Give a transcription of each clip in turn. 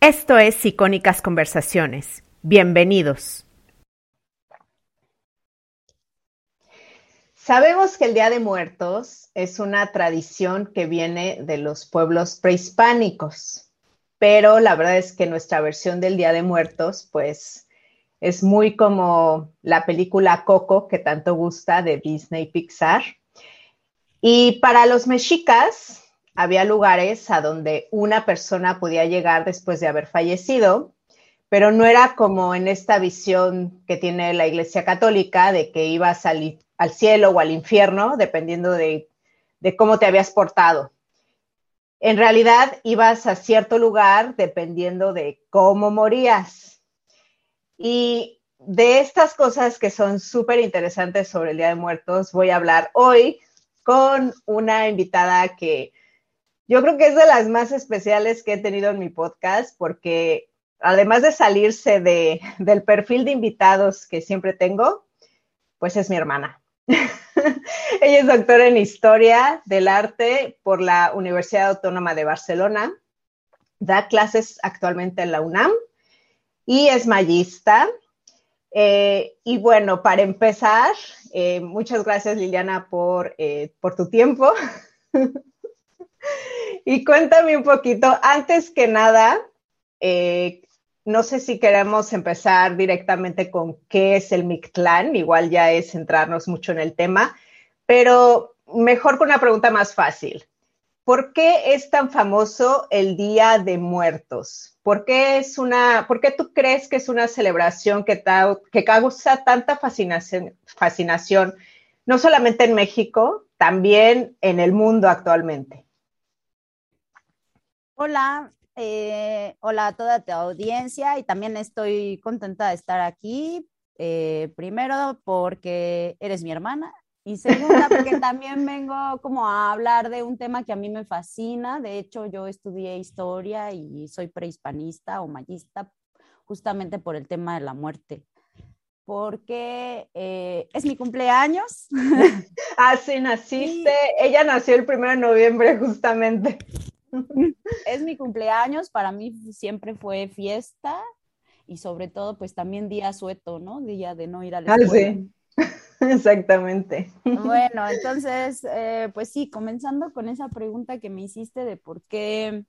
Esto es Icónicas Conversaciones. Bienvenidos. Sabemos que el Día de Muertos es una tradición que viene de los pueblos prehispánicos, pero la verdad es que nuestra versión del Día de Muertos, pues, es muy como la película Coco que tanto gusta de Disney Pixar. Y para los mexicas, había lugares a donde una persona podía llegar después de haber fallecido, pero no era como en esta visión que tiene la Iglesia Católica de que ibas al, al cielo o al infierno, dependiendo de, de cómo te habías portado. En realidad ibas a cierto lugar dependiendo de cómo morías. Y de estas cosas que son súper interesantes sobre el Día de Muertos, voy a hablar hoy con una invitada que yo creo que es de las más especiales que he tenido en mi podcast porque además de salirse de, del perfil de invitados que siempre tengo, pues es mi hermana. Ella es doctora en Historia del Arte por la Universidad Autónoma de Barcelona, da clases actualmente en la UNAM y es mayista. Eh, y bueno, para empezar, eh, muchas gracias Liliana por, eh, por tu tiempo. Y cuéntame un poquito, antes que nada, eh, no sé si queremos empezar directamente con qué es el Mictlán, igual ya es centrarnos mucho en el tema, pero mejor con una pregunta más fácil. ¿Por qué es tan famoso el Día de Muertos? ¿Por qué, es una, ¿por qué tú crees que es una celebración que, que causa tanta fascinación, fascinación, no solamente en México, también en el mundo actualmente? Hola, eh, hola a toda tu audiencia y también estoy contenta de estar aquí. Eh, primero porque eres mi hermana y segunda porque también vengo como a hablar de un tema que a mí me fascina. De hecho, yo estudié historia y soy prehispanista o mayista justamente por el tema de la muerte porque eh, es mi cumpleaños. Ah, sí, naciste. Ella nació el 1 de noviembre, justamente. es mi cumpleaños, para mí siempre fue fiesta y sobre todo pues también día sueto, ¿no? Día de no ir a la escuela. Ah, sí. Exactamente. Bueno, entonces, eh, pues sí, comenzando con esa pregunta que me hiciste de por qué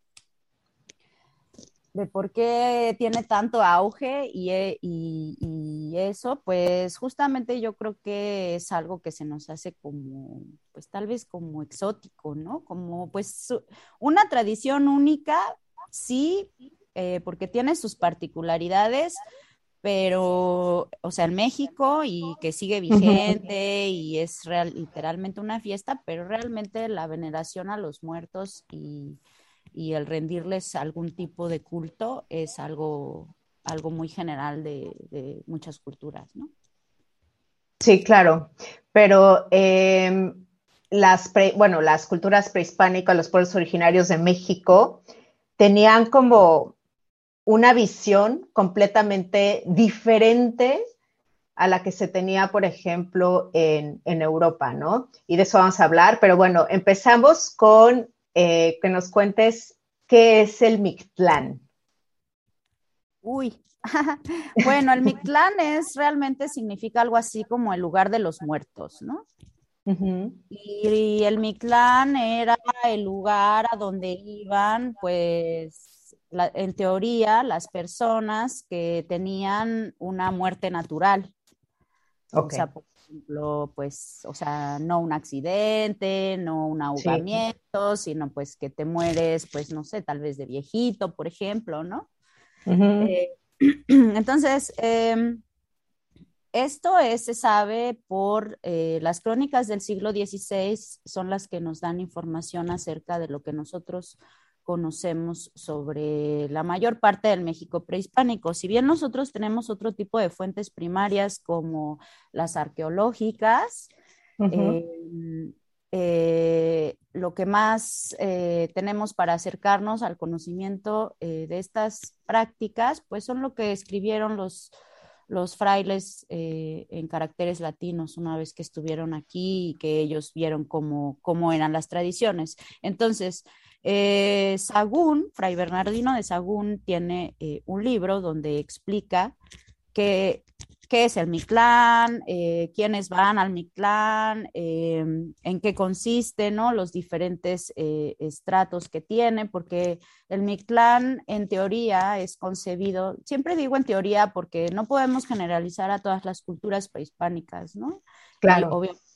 de por qué tiene tanto auge eh, y, y, eso, pues justamente yo creo que es algo que se nos hace como, pues tal vez como exótico, ¿no? Como pues una tradición única, sí, eh, porque tiene sus particularidades, pero, o sea, en México y que sigue vigente y es real, literalmente una fiesta, pero realmente la veneración a los muertos y y el rendirles algún tipo de culto es algo, algo muy general de, muchas culturas, ¿no? Sí, claro, pero em, las, bueno, las culturas prehispánicas, los pueblos originarios de México, tenían como una visión completamente diferente a la que se tenía, por ejemplo, en, en, Europa, ¿no? Y de eso vamos a hablar, pero bueno, empezamos con eh, que nos cuentes qué es el Mictlán. Uy, bueno, el Mictlán es realmente significa algo así como el lugar de los muertos, ¿no? y, el Mictlán era el lugar a donde iban, pues, en teoría, las personas que tenían una muerte natural. Okay ejemplo, pues, o sea, no un accidente, no un ahogamiento, sino pues que te mueres, pues, no sé, tal vez de viejito, por ejemplo, ¿no? Eh, entonces, em, esto es, se sabe por eh, las crónicas del siglo XVI, son las que nos dan información acerca de lo que nosotros conocemos sobre la mayor parte del México prehispánico. Si bien nosotros tenemos otro tipo de fuentes primarias como las arqueológicas, em, eh, lo que más eh, tenemos para acercarnos al conocimiento eh, de estas prácticas, pues son lo que escribieron los, los frailes en caracteres latinos una vez que estuvieron aquí y que ellos vieron cómo, cómo eran las tradiciones. Entonces, Eh, Sagún, Fray Bernardino de Sagún, tiene eh, un libro donde explica que qué es el Mictlán, eh, quiénes van al Mictlán, eh, en qué consiste, ¿no? Los diferentes eh, estratos que tiene, porque el Mictlán en teoría es concebido, siempre digo en teoría porque no podemos generalizar a todas las culturas prehispánicas, ¿no? Claro. obviamente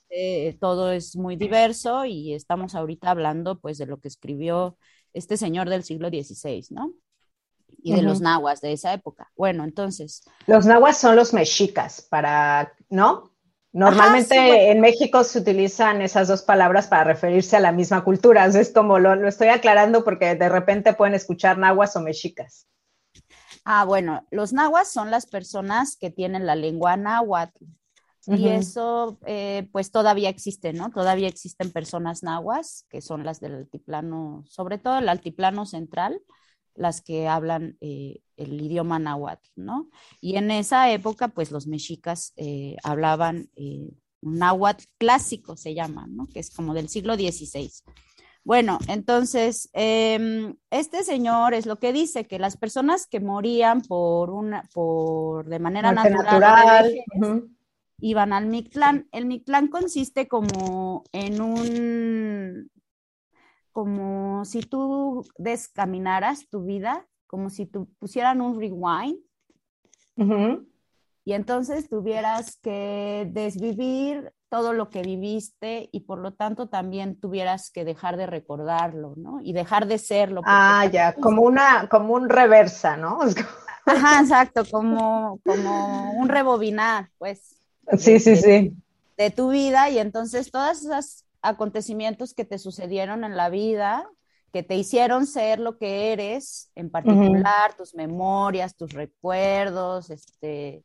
todo es muy diverso y estamos ahorita hablando pues de lo que escribió este señor del siglo XVI, ¿no? y de los nahuas de esa época. Bueno, entonces. Los nahuas son los mexicas, para, ¿no? Normalmente en México se utilizan esas dos palabras para referirse a la misma cultura. Es como lo, lo, estoy aclarando porque de repente pueden escuchar nahuas o mexicas. Ah, bueno, los nahuas son las personas que tienen la lengua náhuatl. Y eso, eh, pues todavía existe, ¿no? Todavía existen personas nahuas, que son las del altiplano, sobre todo el altiplano central, las que hablan eh, el idioma náhuatl, ¿no? Y en esa época, pues los mexicas eh, hablaban eh, náhuatl clásico, se llama, ¿no? Que es como del siglo XVI. Bueno, entonces, em, este señor es lo que dice, que las personas que morían por una, por, de manera natural, iban al Mictlán. El Mictlán consiste como en un, como si tú descaminaras tu vida, como si tú pusieran un rewind. Y entonces tuvieras que desvivir todo lo que viviste y por lo tanto también tuvieras que dejar de recordarlo, ¿no? Y dejar de serlo. Ah, ya, como una, como un reversa, ¿no? Ajá, exacto, como, como un rebobinar, pues. Sí, sí, sí. De tu vida y entonces todas esas acontecimientos que te sucedieron en la vida, que te hicieron ser lo que eres, en particular tus memorias, tus recuerdos, este,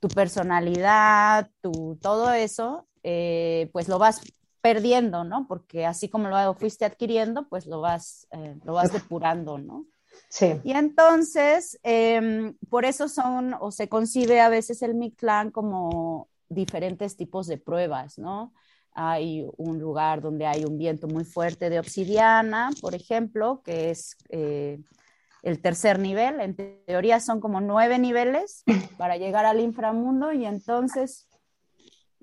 tu personalidad, tu, todo eso, eh, pues lo vas perdiendo, ¿no? Porque así como lo fuiste adquiriendo, pues lo vas, eh, lo vas depurando, ¿no? Sí. Y entonces, em, por eso son, o se concibe a veces el Mictlán como diferentes tipos de pruebas, ¿no? hay un lugar donde hay un viento muy fuerte de obsidiana, por ejemplo, que es eh, el tercer nivel. En teoría son como nueve niveles para llegar al inframundo y entonces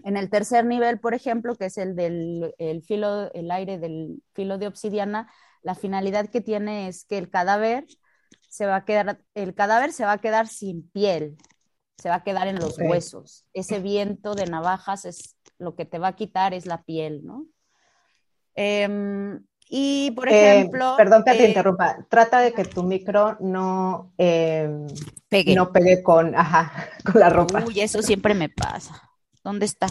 en el tercer nivel, por ejemplo, que es el del filo, el aire del filo de obsidiana, la finalidad que tiene es que el cadáver se va a quedar, el cadáver se va a quedar sin piel, se va a quedar en los huesos. Ese viento de navajas es lo que te va a quitar es la piel, ¿no? Em, y, por eh, ejemplo... perdón que te eh, interrumpa. Trata de que tu micro no, em, pegue. no pegue con, ajá, con la ropa. Uy, eso siempre me pasa. ¿Dónde está?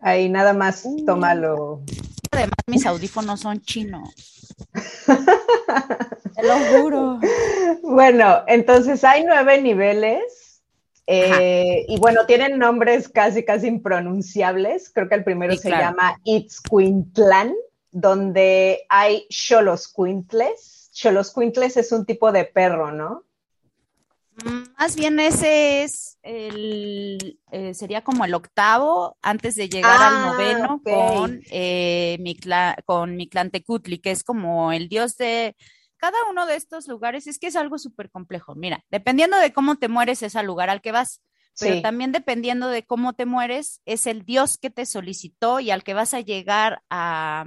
Ahí nada más, tómalo. Además, mis audífonos son chinos. Te lo juro. Bueno, entonces hay nueve niveles eh, y bueno, tienen nombres casi, casi impronunciables. Creo que el primero se llama Itzcuintlan, donde hay Xoloscuintles. Xoloscuintles es un tipo de perro, ¿no? Más bien ese es el, eh, sería como el octavo antes de llegar al ah, noveno con, eh, con Mictlantecutli, que es como el dios de, cada uno de estos lugares es que es algo súper complejo. Mira, dependiendo de cómo te mueres es al lugar al que vas, pero también dependiendo de cómo te mueres es el Dios que te solicitó y al que vas a llegar a,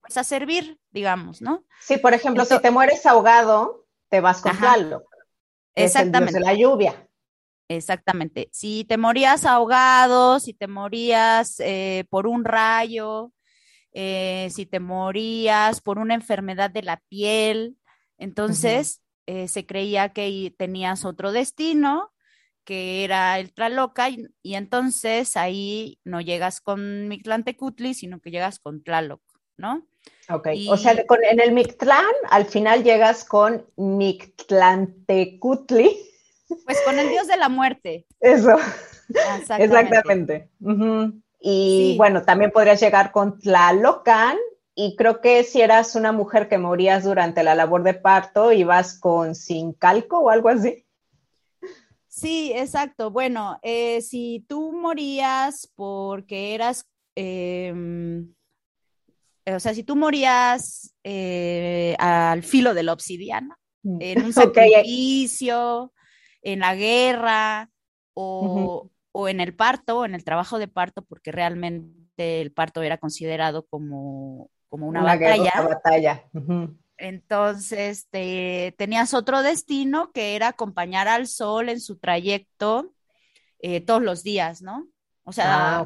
pues, a servir, digamos, ¿no? Sí, por ejemplo, si te mueres ahogado, te vas con Tlaloc. Exactamente. de la lluvia. Exactamente. Si te morías ahogado, si te morías eh, por un rayo, eh, si te morías por una enfermedad de la piel. Entonces, eh, se creía que tenías otro destino, que era el Tlaloca, y, entonces ahí no llegas con Mictlantecutli, sino que llegas con Tlaloc, ¿no? Ok, o sea, en el Mictlán al final llegas con Mictlantecutli. Pues con el dios de la muerte. Eso. Exactamente. Y bueno, también podrías llegar con Tlalocan y creo que si eras una mujer que morías durante la labor de parto, ibas con sin calco o algo así. Sí, exacto. Bueno, eh, si tú morías porque eras, em, o sea, si tú morías eh, al filo de la obsidiana, mm. en un sacrificio, en la guerra o, en el parto, en el trabajo de parto, porque realmente el parto era considerado como, como una, batalla. batalla. Entonces, tenías otro destino que era acompañar al sol en su trayecto eh, todos los días, ¿no? O sea, ah,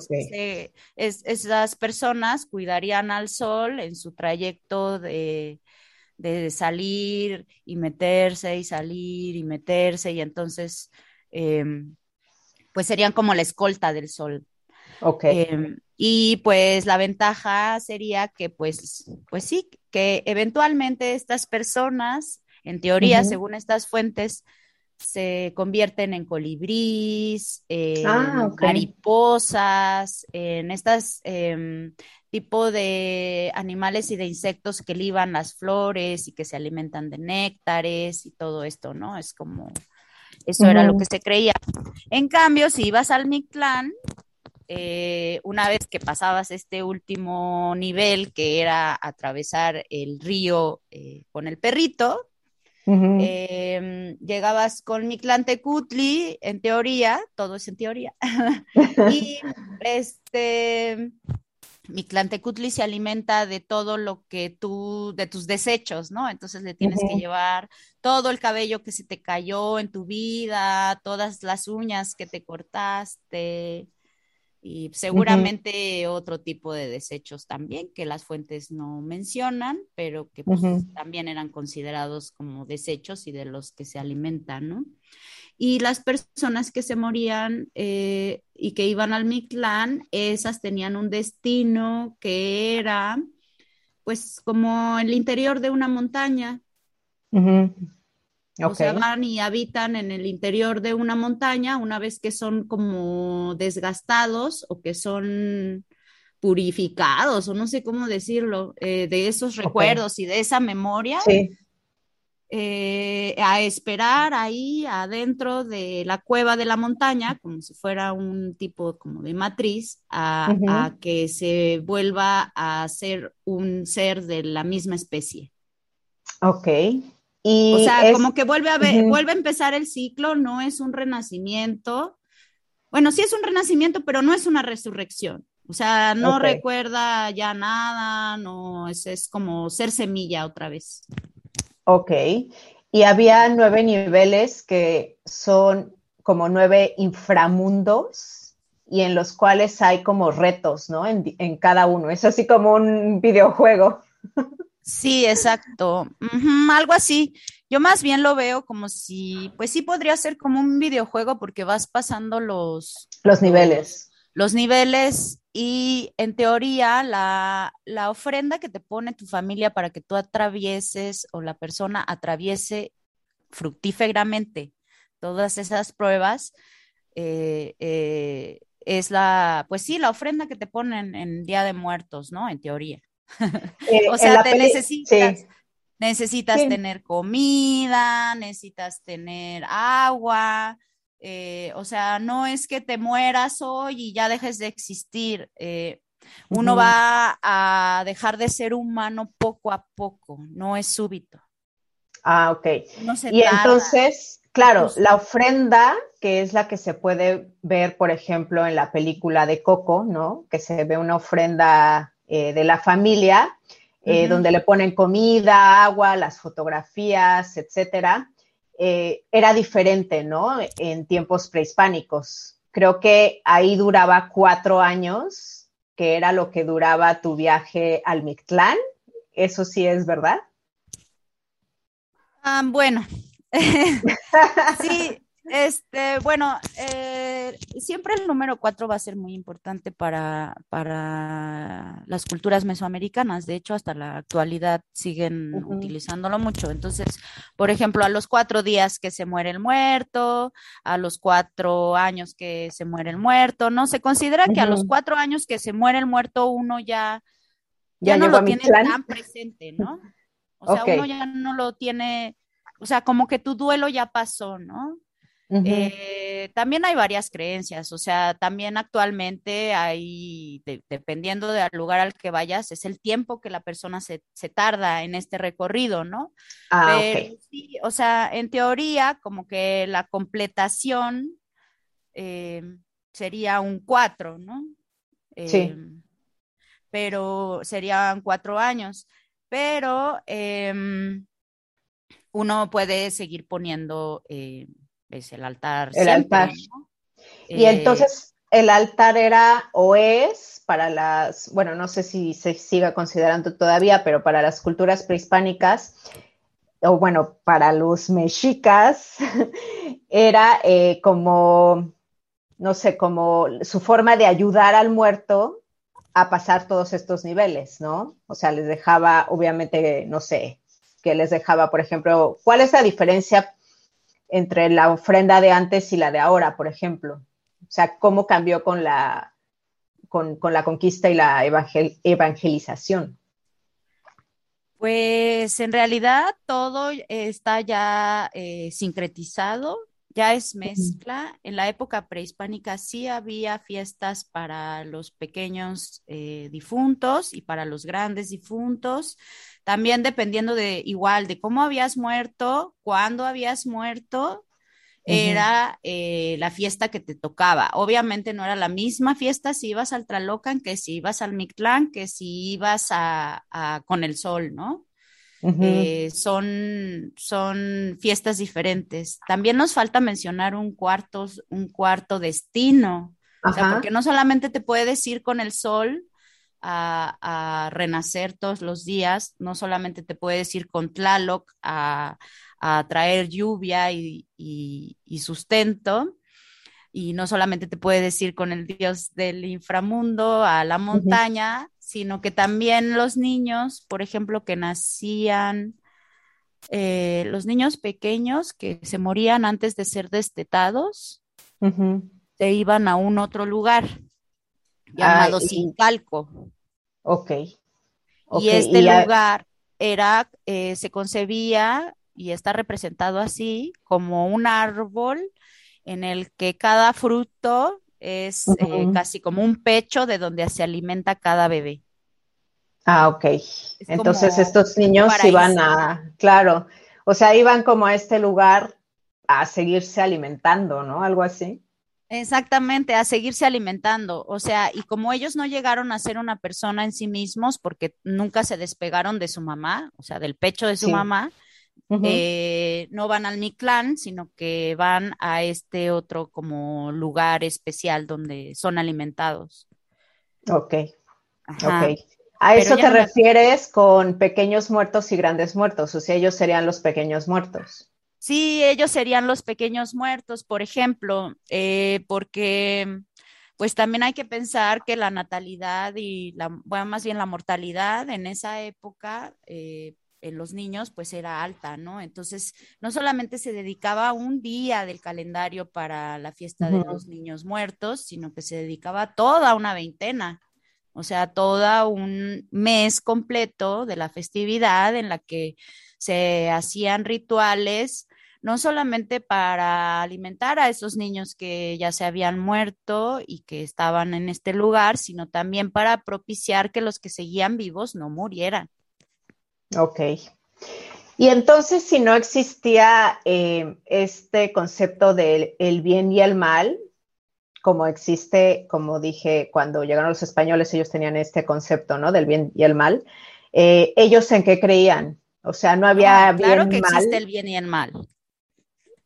esas personas cuidarían al sol en su trayecto de, salir y meterse y salir y meterse y entonces, em, pues serían como la escolta del sol. Ok. Em, y pues la ventaja sería que, pues, pues sí, que eventualmente estas personas, en teoría, según estas fuentes, se convierten en colibrís, en ah, mariposas, en estas em, tipo de animales y de insectos que liban las flores y que se alimentan de néctares y todo esto, ¿no? Es como, eso era lo que se creía. En cambio, si ibas al Mictlán, eh, una vez que pasabas este último nivel, que era atravesar el río eh, con el perrito, Em, llegabas con mi Cutli, en teoría, todo es en teoría, y este, mi Cutli se alimenta de todo lo que tú, de tus desechos, ¿no? Entonces le tienes que llevar todo el cabello que se te cayó en tu vida, todas las uñas que te cortaste, y seguramente otro tipo de desechos también que las fuentes no mencionan, pero que pues, también eran considerados como desechos y de los que se alimentan, ¿no? Y las personas que se morían eh, y que iban al Mictlán, esas tenían un destino que era pues como el interior de una montaña. O sea, van y habitan en el interior de una montaña una vez que son como desgastados o que son purificados, o no sé cómo decirlo, eh, de esos recuerdos y de esa memoria. Eh, a esperar ahí adentro de la cueva de la montaña, como si fuera un tipo como de matriz, a, a que se vuelva a ser un ser de la misma especie. Ok o sea, como que vuelve a ver, vuelve a empezar el ciclo, no es un renacimiento. Bueno, sí es un renacimiento, pero no es una resurrección. O sea, no recuerda ya nada, no, es, es como ser semilla otra vez. Ok. Y había nueve niveles que son como nueve inframundos y en los cuales hay como retos, ¿no? En, en cada uno. Es así como un videojuego. Sí, exacto. algo así. Yo más bien lo veo como si, pues sí podría ser como un videojuego porque vas pasando los... Los niveles. Los, niveles y en teoría la, la, ofrenda que te pone tu familia para que tú atravieses o la persona atraviese fructíferamente todas esas pruebas, eh, eh, es la, pues sí, la ofrenda que te ponen en Día de Muertos, ¿no? En teoría. Eh, o sea, te necesitas, necesitas tener comida, necesitas tener agua, eh, o sea, no es que te mueras hoy y ya dejes de existir. Eh, uno va a dejar de ser humano poco a poco, no es súbito. Ah, ok. y entonces, claro, la ofrenda, que es la que se puede ver, por ejemplo, en la película de Coco, ¿no? Que se ve una ofrenda eh, de la familia, eh, donde le ponen comida, agua, las fotografías, etcétera, eh, era diferente, ¿no? En tiempos prehispánicos. Creo que ahí duraba cuatro años, que era lo que duraba tu viaje al Mictlán. Eso sí es verdad. Ah, bueno, sí, este, bueno, eh, siempre el número cuatro va a ser muy importante para, para las culturas mesoamericanas. De hecho, hasta la actualidad siguen utilizándolo mucho. Entonces, por ejemplo, a los cuatro días que se muere el muerto, a los cuatro años que se muere el muerto, ¿no? Se considera que a los cuatro años que se muere el muerto uno ya, ya, no lo tiene tan presente, ¿no? O sea, uno ya no lo tiene, o sea, como que tu duelo ya pasó, ¿no? Eh, Eh, también hay varias creencias, o sea, también actualmente hay, dependiendo del lugar al que vayas, es el tiempo que la persona se, tarda en este recorrido, ¿no? Ah, sí, o sea, en teoría, como que la completación eh, sería un cuatro, ¿no? sí. Em, pero serían cuatro años, pero em, uno puede seguir poniendo eh, pues, el altar. El altar. Y eh, entonces el altar era o es para las, bueno, no sé si se siga considerando todavía, pero para las culturas prehispánicas, o bueno, para los mexicas, era eh, como, no sé, como su forma de ayudar al muerto a pasar todos estos niveles, ¿no? O sea, les dejaba, obviamente, no sé, que les dejaba, por ejemplo, ¿cuál es la diferencia entre la ofrenda de antes y la de ahora, por ejemplo? O sea, ¿cómo cambió con la, con, la conquista y la evangelización? Pues en realidad todo está ya eh, sincretizado ya es mezcla. En la época prehispánica sí había fiestas para los pequeños eh, difuntos y para los grandes difuntos. También dependiendo de igual de cómo habías muerto, cuándo habías muerto, era eh, la fiesta que te tocaba. Obviamente no era la misma fiesta si ibas al Tralocan que si ibas al Mictlán, que si ibas a con el sol, ¿no? Eh, son, son fiestas diferentes. También nos falta mencionar un cuarto, un cuarto destino, o sea, porque no solamente te puedes ir con el sol a, renacer todos los días, no solamente te puedes ir con Tlaloc a, traer lluvia y, y, sustento, y no solamente te puedes ir con el dios del inframundo a la montaña, sino que también los niños, por ejemplo, que nacían, eh, los niños pequeños que se morían antes de ser destetados, se iban a un otro lugar llamado Sincalco. Ok. Y este lugar era, eh, se concebía y está representado así como un árbol en el que cada fruto es eh, casi como un pecho de donde se alimenta cada bebé. Ah, ok. Entonces estos niños iban a, claro, o sea, iban como a este lugar a seguirse alimentando, ¿no? Algo así. Exactamente, a seguirse alimentando. O sea, y como ellos no llegaron a ser una persona en sí mismos porque nunca se despegaron de su mamá, o sea, del pecho de su mamá, eh, no van al Mictlán, sino que van a este otro como lugar especial donde son alimentados. Ok. Ok. A eso te refieres con pequeños muertos y grandes muertos, o sea, ellos serían los pequeños muertos. Sí, ellos serían los pequeños muertos, por ejemplo, eh, porque pues también hay que pensar que la natalidad y la, bueno, más bien la mortalidad en esa época, eh, en los niños pues era alta, ¿no? Entonces, no solamente se dedicaba un día del calendario para la fiesta de los niños muertos, sino que se dedicaba toda una veintena, o sea, todo un mes completo de la festividad en la que se hacían rituales, no solamente para alimentar a esos niños que ya se habían muerto y que estaban en este lugar, sino también para propiciar que los que seguían vivos no murieran. Ok. Y entonces, si no existía eh, este concepto del el bien y el mal, como existe, como dije, cuando llegaron los españoles, ellos tenían este concepto, ¿no? Del bien y el mal. Eh, ¿Ellos en qué creían? O sea, no había ah, claro que existe el bien y el mal.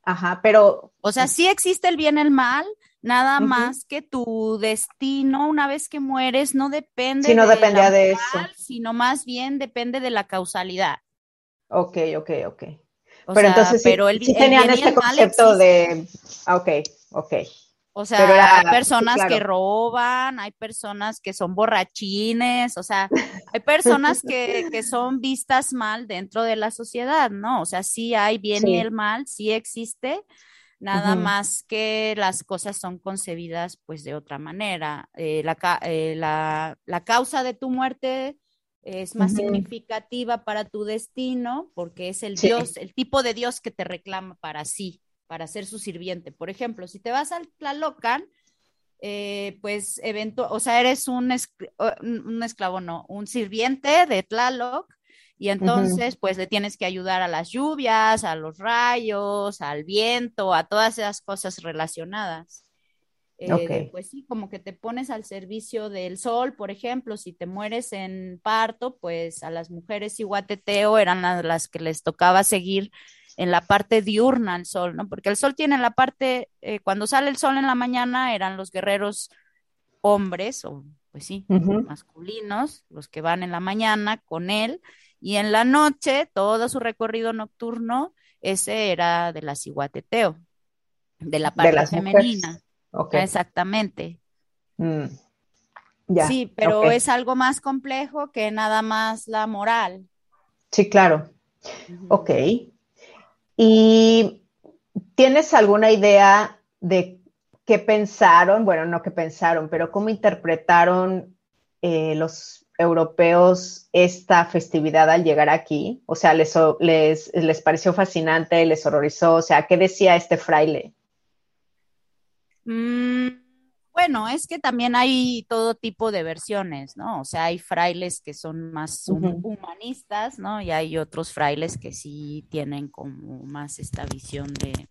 Ajá, pero... O sea, sí existe el bien y el mal, nada más que tu destino una vez que mueres no depende sí, no dependía de eso. sino más bien depende de la causalidad. Ok, ok, ok. pero entonces pero sí, tenían este concepto de... Ah, ok, ok. O sea, hay personas que roban, hay personas que son borrachines, o sea, hay personas que, que, son vistas mal dentro de la sociedad, ¿no? O sea, sí hay bien y el mal, sí existe, nada más que las cosas son concebidas pues de otra manera. Eh, la, eh, la, la, causa de tu muerte es más significativa para tu destino porque es el Dios, el tipo de Dios que te reclama para sí. para ser su sirviente. Por ejemplo, si te vas al Tlalocan, eh, pues evento, o sea, eres un, un esclavo, no, un sirviente de Tlaloc, y entonces pues le tienes que ayudar a las lluvias, a los rayos, al viento, a todas esas cosas relacionadas. Eh, pues sí, como que te pones al servicio del sol, por ejemplo, si te mueres en parto, pues a las mujeres iguateteo eran las, que les tocaba seguir en la parte diurna el sol, ¿no? Porque el sol tiene la parte, eh, cuando sale el sol en la mañana eran los guerreros hombres, o pues sí, masculinos, los que van en la mañana con él, y en la noche, todo su recorrido nocturno, ese era de la ciguateteo, de la parte femenina. Exactamente. Mm. sí, pero es algo más complejo que nada más la moral. Sí, claro. Ok. ¿Y tienes alguna idea de qué pensaron? Bueno, no qué pensaron, pero cómo interpretaron eh, los europeos esta festividad al llegar aquí? O sea, les, les, les pareció fascinante, les horrorizó, o sea, ¿qué decía este fraile? Mm, bueno, es que también hay todo tipo de versiones, ¿no? O sea, hay frailes que son más humanistas, ¿no? Y hay otros frailes que sí tienen como más esta visión de,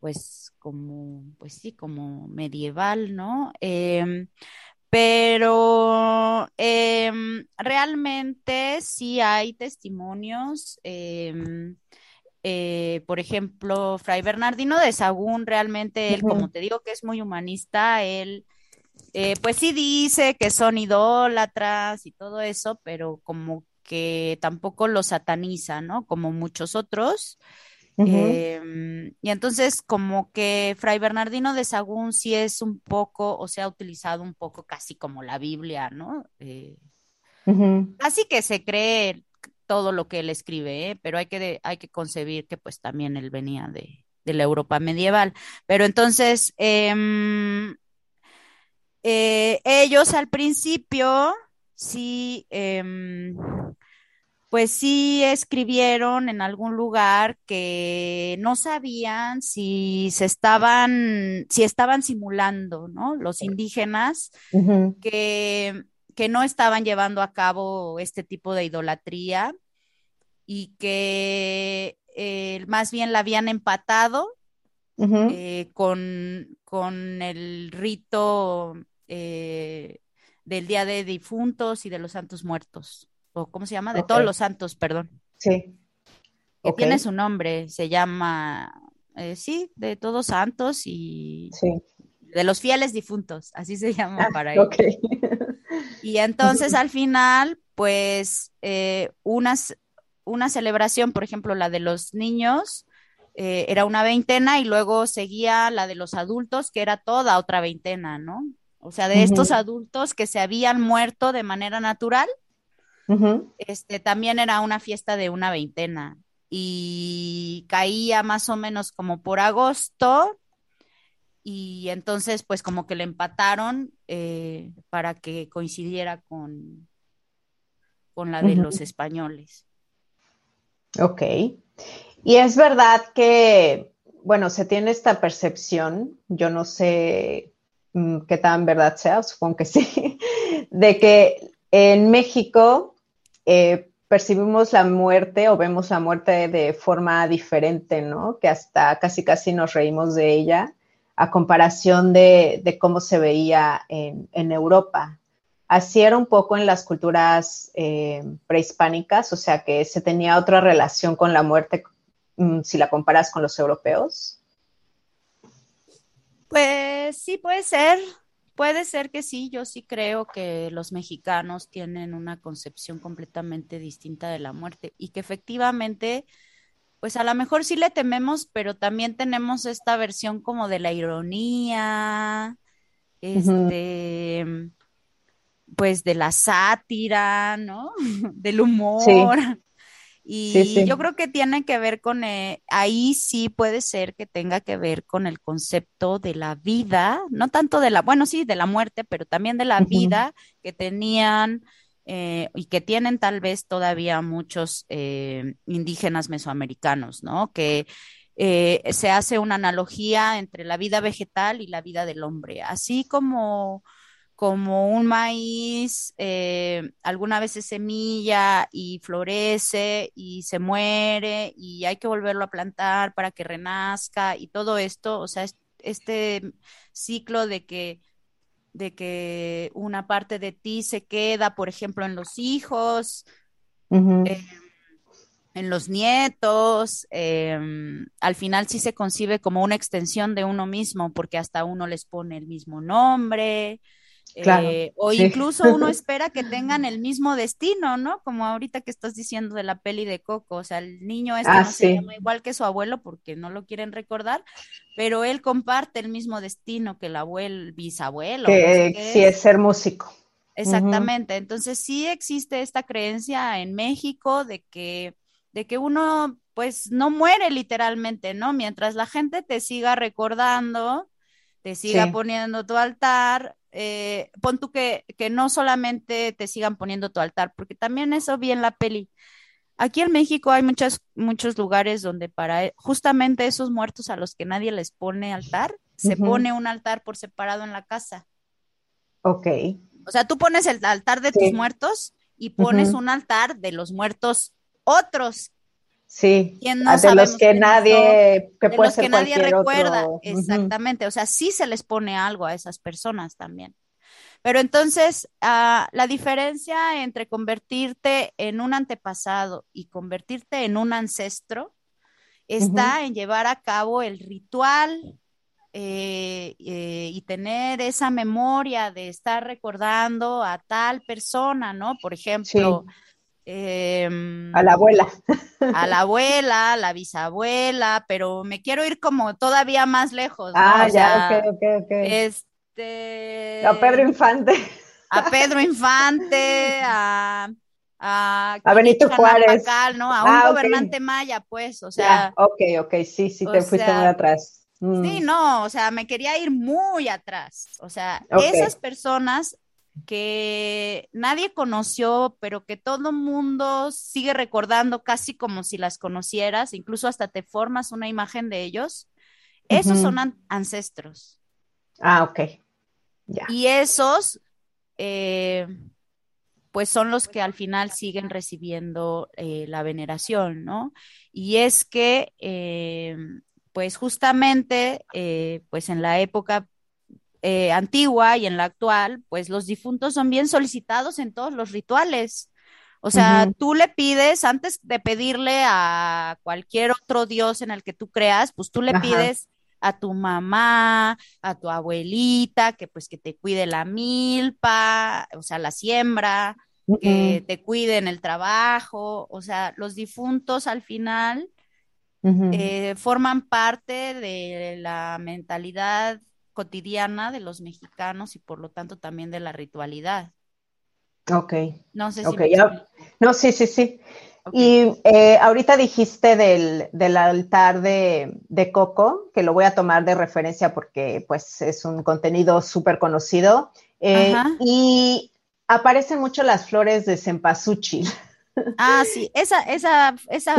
pues, como, pues sí, como medieval, ¿no? Em, pero em, realmente sí hay testimonios. Em, eh, por ejemplo, Fray Bernardino de Sagún, realmente él, como te digo, que es muy humanista, él, eh, pues sí dice que son idólatras y todo eso, pero como que tampoco lo sataniza, ¿no? Como muchos otros. Em, y entonces, como que Fray Bernardino de Sagún sí es un poco, o se ha utilizado un poco casi como la Biblia, ¿no? Eh, así que se cree todo lo que él escribe, ¿eh? pero hay que, hay que concebir que pues también él venía de, la Europa medieval. Pero entonces, em, eh, ellos al principio sí, em, pues sí escribieron en algún lugar que no sabían si se estaban, si estaban simulando, ¿no? Los indígenas que que no estaban llevando a cabo este tipo de idolatría y que eh, más bien la habían empatado eh, con, con, el rito eh, del Día de Difuntos y de los Santos Muertos, o ¿cómo se llama? De todos los santos, perdón. Sí. Que tiene su nombre, se llama, sí, de todos santos y de los fieles difuntos, así se llama ah, para ellos. Y entonces al final, pues, eh, una celebración, por ejemplo, la de los niños, eh, era una veintena y luego seguía la de los adultos, que era toda otra veintena, ¿no? O sea, de estos adultos que se habían muerto de manera natural, este, también era una fiesta de una veintena y caía más o menos como por agosto y entonces pues como que le empataron eh, para que coincidiera con, con la de los españoles. Ok. Y es verdad que, bueno, se tiene esta percepción, yo no sé mm, qué tan verdad sea, supongo que sí, de que en México eh, percibimos la muerte o vemos la muerte de forma diferente, ¿no? Que hasta casi casi nos reímos de ella a comparación de, cómo se veía en, Europa. Así era un poco en las culturas eh, prehispánicas, o sea que se tenía otra relación con la muerte mm, si la comparas con los europeos. Pues sí, puede ser, puede ser que sí, yo sí creo que los mexicanos tienen una concepción completamente distinta de la muerte y que efectivamente pues a lo mejor sí le tememos, pero también tenemos esta versión como de la ironía, este, pues de la sátira, ¿no? Del humor. Y yo creo que tiene que ver con, eh, ahí sí puede ser que tenga que ver con el concepto de la vida, no tanto de la, bueno, sí, de la muerte, pero también de la vida que tenían eh, y que tienen tal vez todavía muchos eh, indígenas mesoamericanos, ¿no? Que se hace una analogía entre la vida vegetal y la vida del hombre, así como como un maíz, eh, alguna vez es semilla y florece y se muere y hay que volverlo a plantar para que renazca y todo esto, o sea, este ciclo de que de que una parte de ti se queda, por ejemplo, en los hijos, en los nietos, em, al final sí se concibe como una extensión de uno mismo, porque hasta uno les pone el mismo nombre, eh, o incluso uno espera que tengan el mismo destino, ¿no? Como ahorita que estás diciendo de la peli de Coco, o sea, el niño este ah, no se llama igual que su abuelo porque no lo quieren recordar, pero él comparte el mismo destino que el abuelo, el bisabuelo. Que sí es ser músico. Exactamente, entonces sí existe esta creencia en México de que de que uno pues no muere literalmente, ¿no? Mientras la gente te siga recordando, te siga poniendo tu altar, eh, pon tú que, que, no solamente te sigan poniendo tu altar, porque también eso vi en la peli. Aquí en México hay muchas, muchos lugares donde para e, justamente esos muertos a los que nadie les pone altar, se pone un altar por separado en la casa. Ok. O sea, tú pones el altar de tus muertos y pones un altar de los muertos otros. Sí, de los que nadie, que puede ser que nadie recuerda. Exactamente, o sea, sí se les pone algo a esas personas también. Pero entonces, ah, la diferencia entre convertirte en un antepasado y convertirte en un ancestro está en llevar a cabo el ritual eh, eh, y tener esa memoria de estar recordando a tal persona, ¿no? Por ejemplo, Em, a la abuela. A la abuela, a la bisabuela, pero me quiero ir como todavía más lejos. Ah, ya, ok, ok, ok. Este. A Pedro Infante. A Pedro Infante, a. A, Benito Juárez. ¿no? A un ah, gobernante maya, pues, o sea. ok, ok, sí, sí, te fuiste muy atrás. Sí, mm. no, o sea, me quería ir muy atrás. O sea, esas personas que nadie conoció, pero que todo mundo sigue recordando casi como si las conocieras, incluso hasta te formas una imagen de ellos, esos son ancestros. Ah, ok. Y esos, eh, pues son los que al final siguen recibiendo eh, la veneración, ¿no? Y es que, eh, pues justamente, pues en la época eh, antigua y en la actual, pues los difuntos son bien solicitados en todos los rituales. O sea, tú le pides, antes de pedirle a cualquier otro dios en el que tú creas, pues tú le pides a tu mamá, a tu abuelita, que pues que te cuide la milpa, o sea, la siembra, que te cuide en el trabajo, o sea, los difuntos al final eh, forman parte de la mentalidad cotidiana de los mexicanos y por lo tanto también de la ritualidad. Ok. No sé si. Okay, No, sí, sí, sí. Y eh, ahorita dijiste del, altar de, Coco, que lo voy a tomar de referencia porque pues es un contenido súper conocido. Eh, y aparecen mucho las flores de cempasúchil. Ah, sí, esa, esa, esa,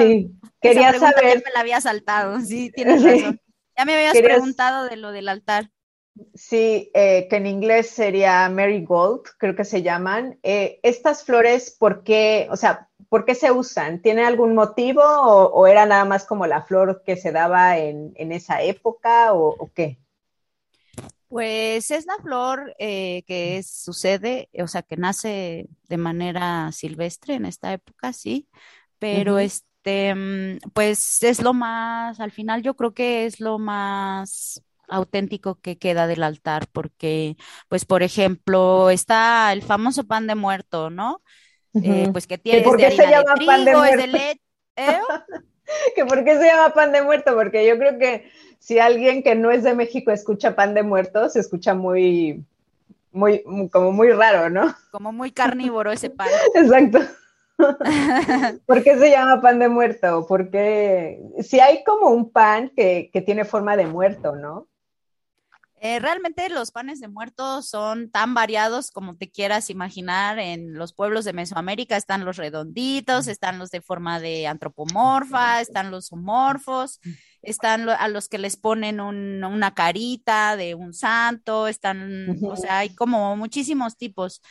quería saber. me la había saltado, sí, tienes razón. Ya me habías preguntado de lo del altar. Sí, eh, que en inglés sería marigold, creo que se llaman. Eh, estas flores, ¿por qué, o sea, por qué se usan? ¿Tiene algún motivo o, era nada más como la flor que se daba en, esa época o, qué? Pues es la flor eh, que sucede, o sea, que nace de manera silvestre en esta época, sí, pero este, mm, pues es lo más, al final yo creo que es lo más auténtico que queda del altar, porque, pues, por ejemplo, está el famoso pan de muerto, ¿no? Eh, pues que tiene ¿Por qué se llama pan de muerto? leche. ¿eh? ¿Que ¿Por qué se llama pan de muerto? Porque yo creo que si alguien que no es de México escucha pan de muerto, se escucha muy, muy, como muy raro, ¿no? Como muy carnívoro ese pan. Exacto. ¿Por qué se llama pan de muerto? Porque si hay como un pan que, que tiene forma de muerto, ¿no? Eh, realmente los panes de muertos son tan variados como te quieras imaginar. En los pueblos de Mesoamérica están los redonditos, están los de forma de antropomorfa, están los homorfos, están a los que les ponen una carita de un santo, están, o sea, hay como muchísimos tipos.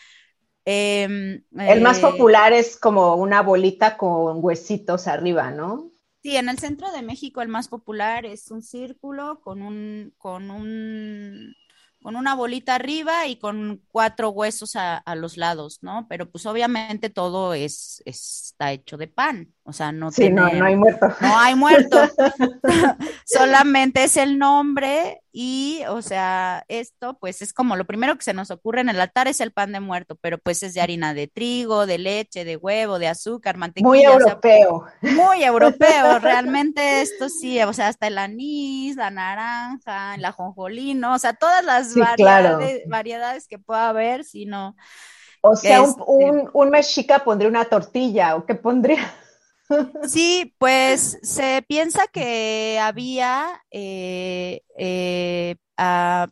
Em, El más eh, popular es como una bolita con huesitos arriba, ¿no? Sí, en el centro de México el más popular es un círculo con un, con un con una bolita arriba y con cuatro huesos a, los lados, ¿no? Pero pues obviamente todo es, está hecho de pan, o sea, no, sí, no, no hay muerto. No hay muerto, solamente es el nombre y, o sea, esto pues es como lo primero que se nos ocurre en el altar es el pan de muerto, pero pues es de harina de trigo, de leche, de huevo, de azúcar, mantequilla. Muy europeo. muy europeo, realmente esto sí, o sea, hasta el anís, la naranja, el ajonjolino, o sea, todas las variedades, que pueda haber, sino... O sea, un, este un, mexica pondría una tortilla, ¿o qué pondría? Sí, pues se piensa que había eh, eh,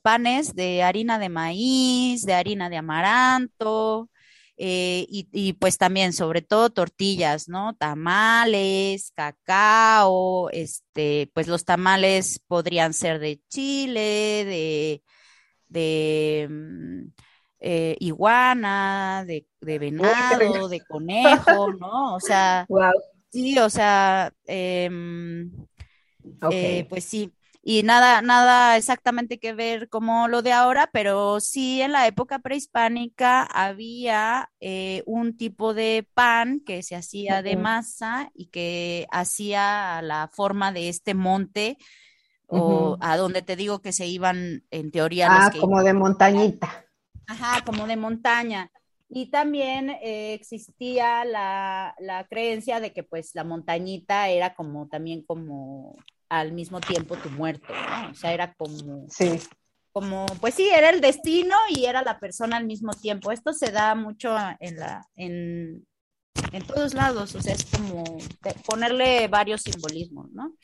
panes de harina de maíz, de harina de amaranto, eh, y, pues también, sobre todo, tortillas, ¿no? Tamales, cacao, este, pues los tamales podrían ser de chile, de, de mm, eh, iguana, de, venado, de conejo, ¿no? O sea, sí, o sea, em, eh, pues sí. Y nada, nada exactamente que ver como lo de ahora, pero sí en la época prehispánica había eh, un tipo de pan que se hacía de masa y que hacía la forma de este monte o a donde te digo que se iban en teoría. Ah, como de montañita. Ajá, como de montaña. Y también eh, existía la, la, creencia de que pues la montañita era como también como al mismo tiempo tu muerto, ¿no? O sea, era como... Sí. Como, pues sí, era el destino y era la persona al mismo tiempo. Esto se da mucho en la, en, en todos lados, o sea, es como ponerle varios simbolismos, ¿no?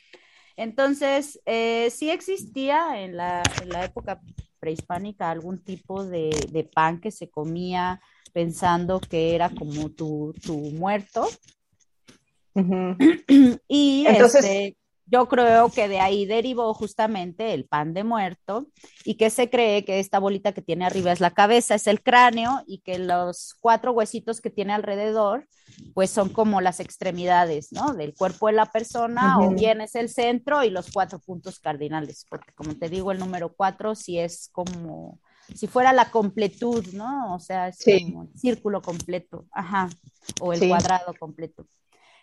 Entonces, eh, sí existía en la, época prehispánica algún tipo de, pan que se comía pensando que era como tu, muerto. y Entonces, este, yo creo que de ahí derivó justamente el pan de muerto y que se cree que esta bolita que tiene arriba es la cabeza, es el cráneo y que los cuatro huesitos que tiene alrededor pues son como las extremidades, ¿no? Del cuerpo de la persona o bien es el centro y los cuatro puntos cardinales, porque como te digo, el número cuatro sí es como si fuera la completud, ¿no? O sea, es como el círculo completo, ajá, o el cuadrado completo.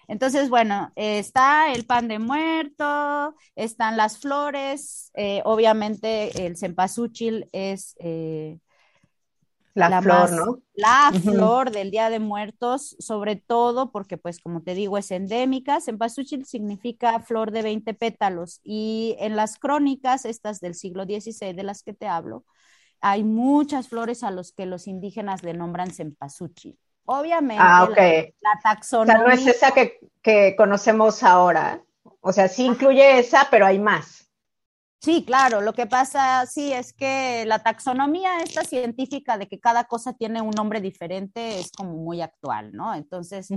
Entonces, bueno, está el pan de muerto, están las flores, eh, obviamente el cempasúchil es eh, la, flor, ¿no? La flor del Día de Muertos, sobre todo porque, pues, como te digo, es endémica. Cempasúchil significa flor de 20 pétalos y en las crónicas, estas del siglo XVI de las que te hablo, hay muchas flores a los que los indígenas le nombran cempasúchil. Obviamente, ah, la, taxonomía. O sea, no es esa que, conocemos ahora. O sea, sí incluye esa, pero hay más. Sí, claro, lo que pasa, sí, es que la taxonomía esta científica de que cada cosa tiene un nombre diferente es como muy actual, ¿no? Entonces,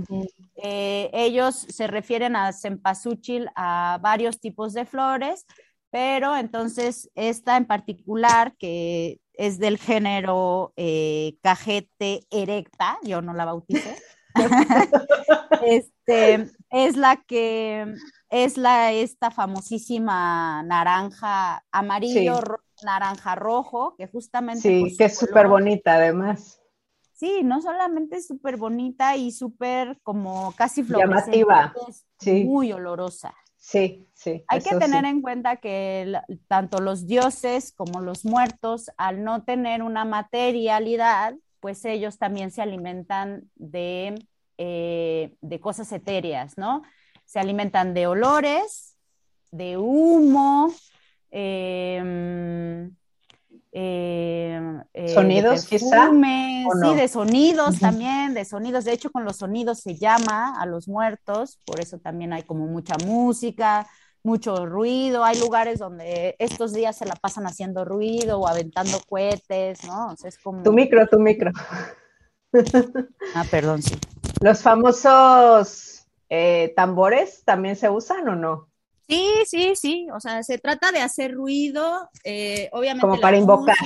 eh, ellos se refieren a cempasúchil a varios tipos de flores, pero entonces esta en particular, que es del género eh, cajete erecta, yo no la bauticé. este, es la que es la esta famosísima naranja amarillo, naranja rojo, que justamente. Sí, que es súper bonita además. Sí, no solamente es súper bonita y súper como casi llamativa, sí. muy olorosa. Sí, sí. Hay que tener en cuenta que tanto los dioses como los muertos, al no tener una materialidad, pues ellos también se alimentan de, eh, de cosas etéreas, ¿no? Se alimentan de olores, de humo, em, em, eh, sonidos quizá. Sí, de sonidos también, de sonidos. De hecho, con los sonidos se llama a los muertos, por eso también hay como mucha música, mucho ruido, hay lugares donde estos días se la pasan haciendo ruido o aventando cohetes, ¿no? O sea, es como... Tu micro, tu micro. Ah, perdón, sí. ¿Los famosos eh, tambores también se usan o no? Sí, sí, sí. O sea, se trata de hacer ruido, eh, obviamente. Como para invocar.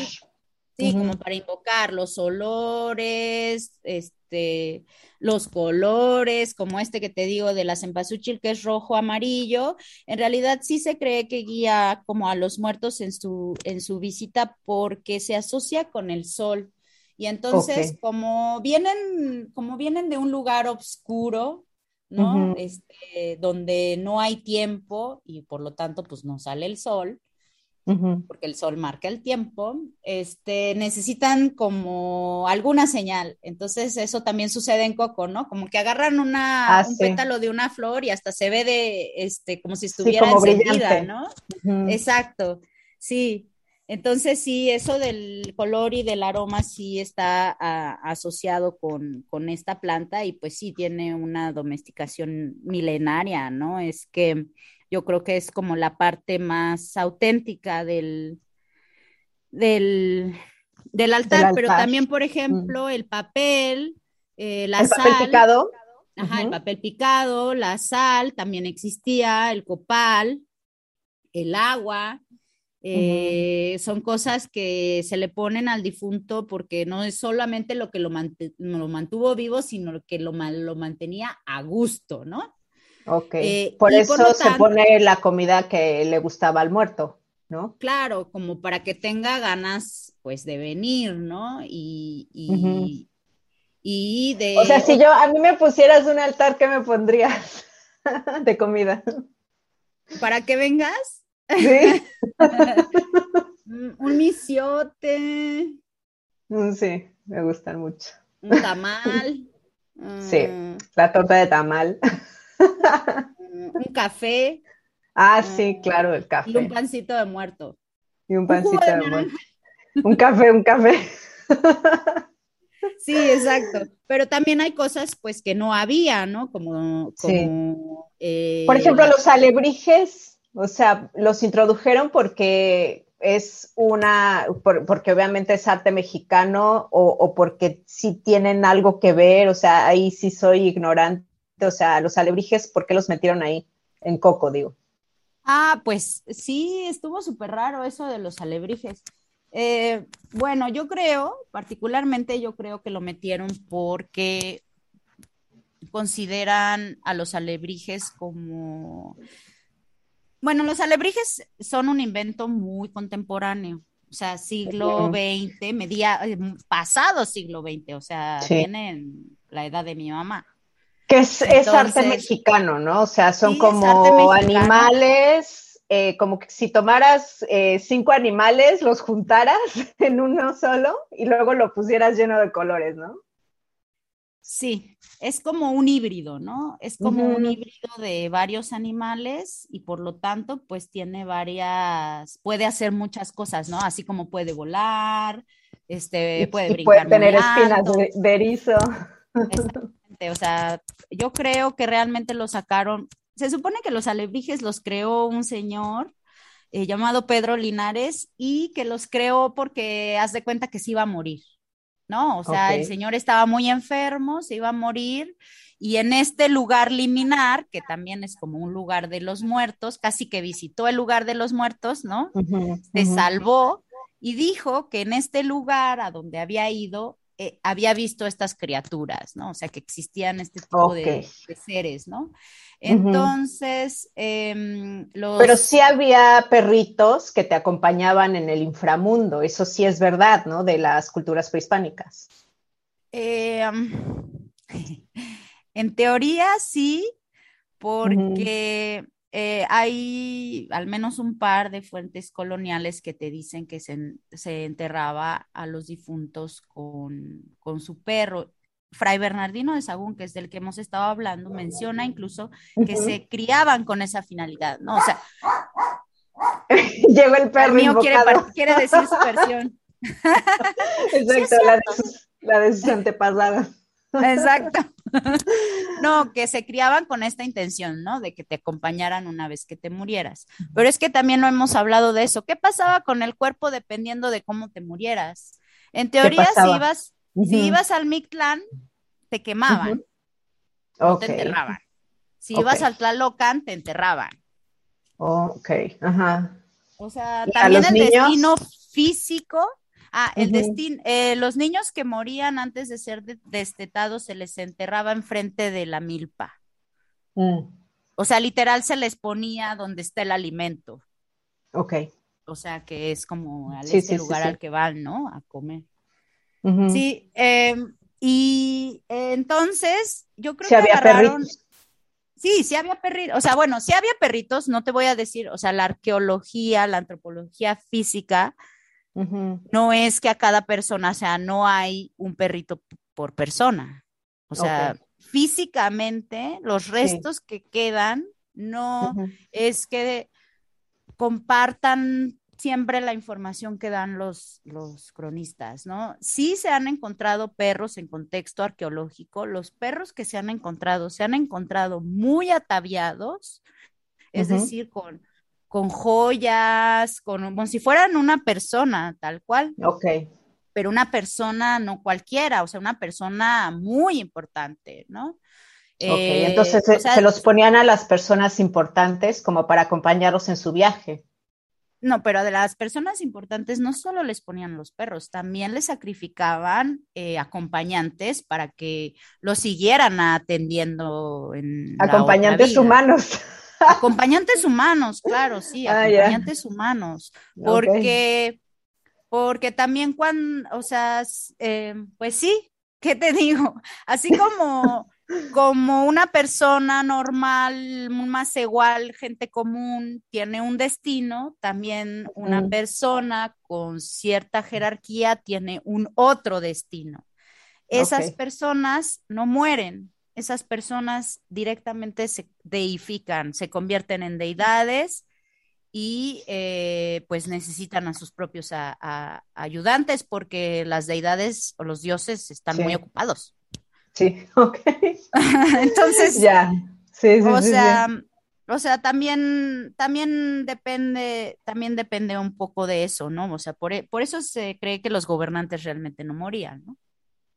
Sí, como para invocar los olores, este, los colores, como este que te digo de la cempasúchil, que es rojo amarillo. En realidad sí se cree que guía como a los muertos en su, en su visita porque se asocia con el sol. Y entonces, como vienen, como vienen de un lugar oscuro, ¿no? este, donde no hay tiempo y por lo tanto, pues no sale el sol, porque el sol marca el tiempo, este, necesitan como alguna señal. Entonces, eso también sucede en Coco, ¿no? Como que agarran una, ah, un pétalo de una flor y hasta se ve de, este, como si estuviera encendida, ¿no? Exacto, sí. Entonces sí, eso del color y del aroma sí está ah, asociado con, esta planta y pues sí tiene una domesticación milenaria, ¿no? Es que yo creo que es como la parte más auténtica del, del, altar, pero también, por ejemplo, el papel, eh, la ¿El sal. papel picado? Ajá, el papel picado, la sal también existía, el copal, el agua, eh, son cosas que se le ponen al difunto porque no es solamente lo que lo, mantuvo vivo, sino que lo, lo mantenía a gusto, ¿no? Ok. Eh, por eso se pone la comida que le gustaba al muerto, ¿no? Claro, como para que tenga ganas, pues, de venir, ¿no? Y, y, de... O sea, si yo, a mí me pusieras un altar, ¿qué me pondrías de comida? ¿Para que vengas? Sí. un misiote. Mm, sí, me gustan mucho. Un tamal. Sí, la torta de tamal. Mm, un café. Ah, sí, claro, el café. Y un pancito de muerto. Y un pancito de, muerto. Un café, un café. Sí, exacto. Pero también hay cosas pues que no había, ¿no? Como, como eh, Por ejemplo, los alebrijes o sea, los introdujeron porque es una, porque obviamente es arte mexicano o, porque sí tienen algo que ver, o sea, ahí sí soy ignorante, o sea, los alebrijes, ¿por qué los metieron ahí? En Coco, digo. Ah, pues sí, estuvo súper raro eso de los alebrijes. Eh, bueno, yo creo, particularmente yo creo que lo metieron porque consideran a los alebrijes como bueno, los alebrijes son un invento muy contemporáneo, o sea, siglo XX, media, eh, pasado siglo XX, o sea, tienen la edad de mi mamá. Que es, arte mexicano, ¿no? O sea, son como animales, eh, como que si tomaras eh, cinco animales, los juntaras en uno solo y luego lo pusieras lleno de colores, ¿no? Sí, es como un híbrido, ¿no? Es como un híbrido de varios animales y por lo tanto, pues tiene varias, puede hacer muchas cosas, ¿no? Así como puede volar, este, puede brincar. Puede tener espinas de, erizo. Exactamente, o sea, yo creo que realmente lo sacaron, se supone que los alebrijes los creó un señor eh, llamado Pedro Linares y que los creó porque haz de cuenta que se iba a morir. ¿no? O sea, el señor estaba muy enfermo, se iba a morir y en este lugar liminar, que también es como un lugar de los muertos, casi que visitó el lugar de los muertos, ¿no? se salvó y dijo que en este lugar a donde había ido eh, había visto estas criaturas, ¿no? O sea, que existían este tipo de, seres, ¿no? Entonces, em, los... Pero sí había perritos que te acompañaban en el inframundo, eso sí es verdad, ¿no? De las culturas prehispánicas. Em, en teoría sí, porque eh, hay al menos un par de fuentes coloniales que te dicen que se, enterraba a los difuntos con, su perro. Fray Bernardino de Sagún, que es del que hemos estado hablando, menciona incluso que se criaban con esa finalidad, ¿no? O sea, llegó el perro. El mío quiere, decir su versión. Exacto, la, de sus, la de sus antepasadas. Exacto. no, que se criaban con esta intención, ¿no? De que te acompañaran una vez que te murieras. Pero es que también no hemos hablado de eso. ¿Qué pasaba con el cuerpo dependiendo de cómo te murieras? En teoría, si ibas, si ibas al Mictlán, te quemaban, o te enterraban. Si ibas al Tlalocan, te enterraban. ok, ajá. O sea, también el destino físico Ah, el destino, eh, los niños que morían antes de ser destetados se les enterraba enfrente de la milpa. Mm. O sea, literal se les ponía donde está el alimento. Ok. O sea, que es como al ese lugar al que van, ¿no? A comer. Sí, em, y entonces yo creo que había perritos. Sí, sí había perritos, o sea, bueno, sí había perritos, no te voy a decir, o sea, la arqueología, la antropología física, no es que a cada persona, o sea, no hay un perrito por persona. O sea, físicamente los restos que quedan no es que compartan siempre la información que dan los, los cronistas, ¿no? Sí se han encontrado perros en contexto arqueológico, los perros que se han encontrado se han encontrado muy ataviados, es decir, con con joyas, con, como si fueran una persona, tal cual. Ok. Pero una persona no cualquiera, o sea, una persona muy importante, ¿no? Ok, entonces eh, se, los ponían a las personas importantes como para acompañarlos en su viaje. No, pero de las personas importantes no solo les ponían los perros, también les sacrificaban eh, acompañantes para que los siguieran atendiendo en acompañantes humanos. Acompañantes humanos, claro, sí, ah, acompañantes humanos, porque, porque también cuando, o sea, eh, pues sí, ¿qué te digo? Así como, como una persona normal, más igual, gente común, tiene un destino, también una persona con cierta jerarquía tiene un otro destino. Esas personas no mueren, esas personas directamente se deifican, se convierten en deidades y eh, pues necesitan a sus propios ayudantes porque las deidades o los dioses están muy ocupados. Sí, ok. Entonces, ya, sí, sí, o sea, o sea, también, también depende, también depende un poco de eso, ¿no? O sea, por, por eso se cree que los gobernantes realmente no morían, ¿no?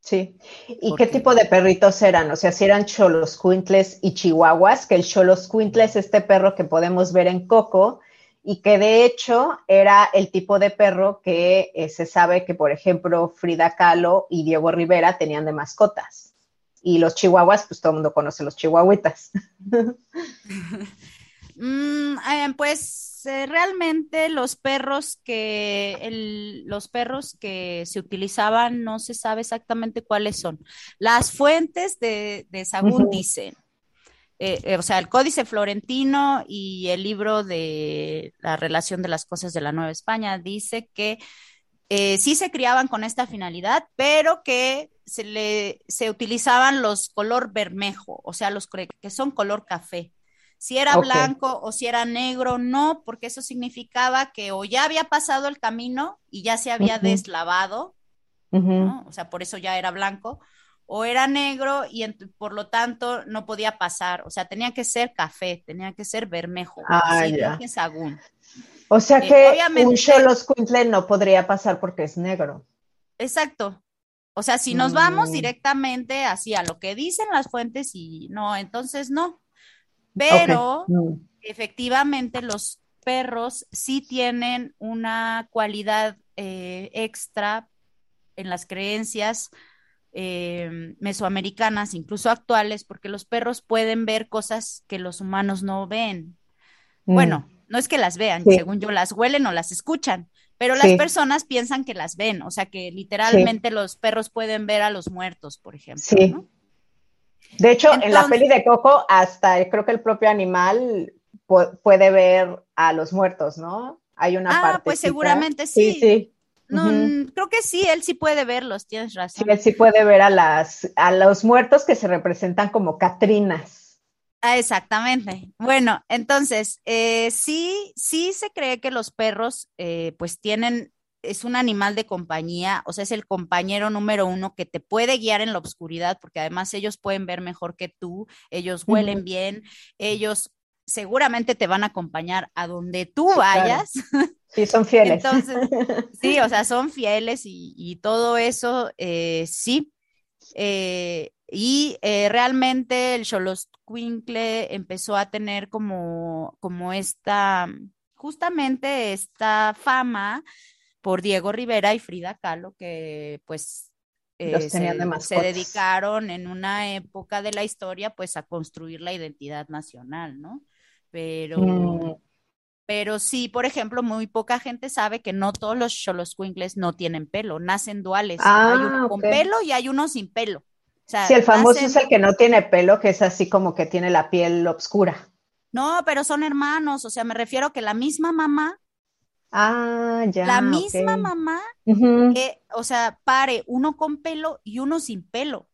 Sí. ¿Y qué tipo de perritos eran? O sea, si eran cholos cuintles y chihuahuas, que el cholos cuintles es este perro que podemos ver en Coco y que de hecho era el tipo de perro que eh, se sabe que, por ejemplo, Frida Kahlo y Diego Rivera tenían de mascotas. Y los chihuahuas, pues todo el mundo conoce los chihuahuitas. Mm, eh, pues eh, realmente los perros que los perros que se utilizaban no se sabe exactamente cuáles son. Las fuentes de, de Sagún dicen, eh, o sea, el Códice Florentino y el libro de la relación de las cosas de la Nueva España dice que sí se criaban con esta finalidad, pero que se le se utilizaban los color bermejo, o sea, los que son color café si era blanco o si era negro, no, porque eso significaba que o ya había pasado el camino y ya se había deslavado, o sea, por eso ya era blanco, o era negro y por lo tanto no podía pasar, o sea, tenía que ser café, tenía que ser bermejo, ah, sagún. O sea eh, que un Cholos no podría pasar porque es negro. Exacto. O sea, si nos vamos mm. directamente así a lo que dicen las fuentes y no, entonces no. Pero mm. efectivamente los perros sí tienen una cualidad eh, extra en las creencias eh, mesoamericanas, incluso actuales, porque los perros pueden ver cosas que los humanos no ven. Mm. Bueno, no es que las vean, según yo, las huelen o las escuchan, pero las personas piensan que las ven, o sea que literalmente los perros pueden ver a los muertos, por ejemplo. Sí. De hecho, en la peli de Coco, hasta creo que el propio animal puede ver a los muertos, ¿no? Hay una ah, parte. pues seguramente sí. Sí, sí. No, creo que sí, él sí puede verlos, tienes razón. Sí, él sí puede ver a las a los muertos que se representan como Catrinas. Ah, exactamente. Bueno, entonces, eh, sí, sí se cree que los perros, eh, pues tienen es un animal de compañía, o sea, es el compañero número uno que te puede guiar en la oscuridad, porque además ellos pueden ver mejor que tú, ellos huelen bien, ellos seguramente te van a acompañar a donde tú vayas. Sí, son fieles. Entonces, sí, o sea, son fieles y, todo eso, eh, sí. Eh, y eh, realmente el Xoloscuincle empezó a tener como, como esta, justamente esta fama por Diego Rivera y Frida Kahlo, que pues se, dedicaron en una época de la historia pues a construir la identidad nacional, ¿no? Pero, mm. pero sí, por ejemplo, muy poca gente sabe que no todos los Xoloscuincles no tienen pelo, nacen duales. hay uno ah, con pelo y hay uno sin pelo. sí, el famoso es el que no tiene pelo, que es así como que tiene la piel oscura. No, pero son hermanos, o sea, me refiero a que la misma mamá Ah, ya. La misma mamá, o sea, pare uno con pelo y uno sin pelo.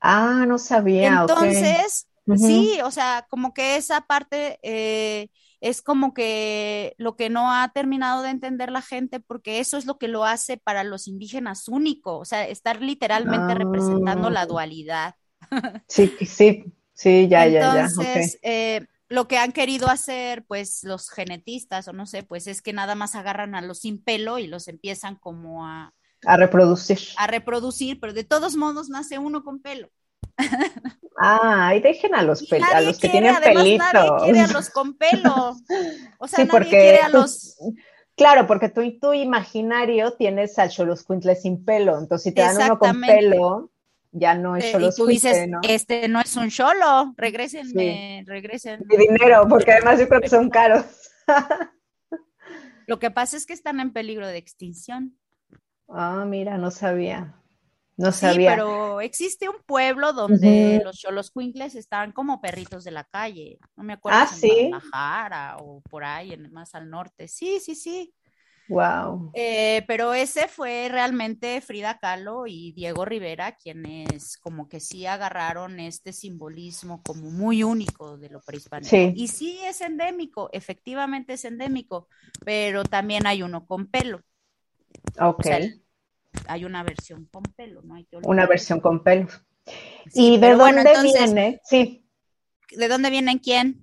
Ah, no sabía. Entonces, sí, o sea, como que esa parte eh, es como que lo que no ha terminado de entender la gente, porque eso es lo que lo hace para los indígenas único, o sea, estar literalmente representando la ah. dualidad. Sí, sí, sí, ya, ya, ya. Entonces, eh, lo que han querido hacer, pues, los genetistas, o no sé, pues es que nada más agarran a los sin pelo y los empiezan como a... A reproducir. A reproducir, pero de todos modos nace uno con pelo. Ah, y dejen a los, a los que tienen pelito. Nadie quiere a los con pelo. O sea, nadie quiere a los. Claro, porque tú y tu imaginario tienes al Xoloscuintle sin pelo. Entonces, si te dan uno con pelo, ya no es solo eh, y tú dices, este no es un cholo, regrésenme, regresen. Mi dinero, porque además yo creo que son caros. Lo que pasa es que están en peligro de extinción. Ah, mira, no sabía. No sabía. Sí, pero existe un pueblo donde los cholos cuincles están como perritos de la calle. No me acuerdo ah, si en Guadalajara o por ahí, más al norte. Sí, sí, sí. Wow. Eh, pero ese fue realmente Frida Kahlo y Diego Rivera quienes como que sí agarraron este simbolismo como muy único de lo prehispánico. Y sí es endémico, efectivamente es endémico, pero también hay uno con pelo. Ok. hay una versión con pelo, ¿no? Hay una versión con pelo. ¿Y de dónde viene? Sí. ¿De dónde vienen quién?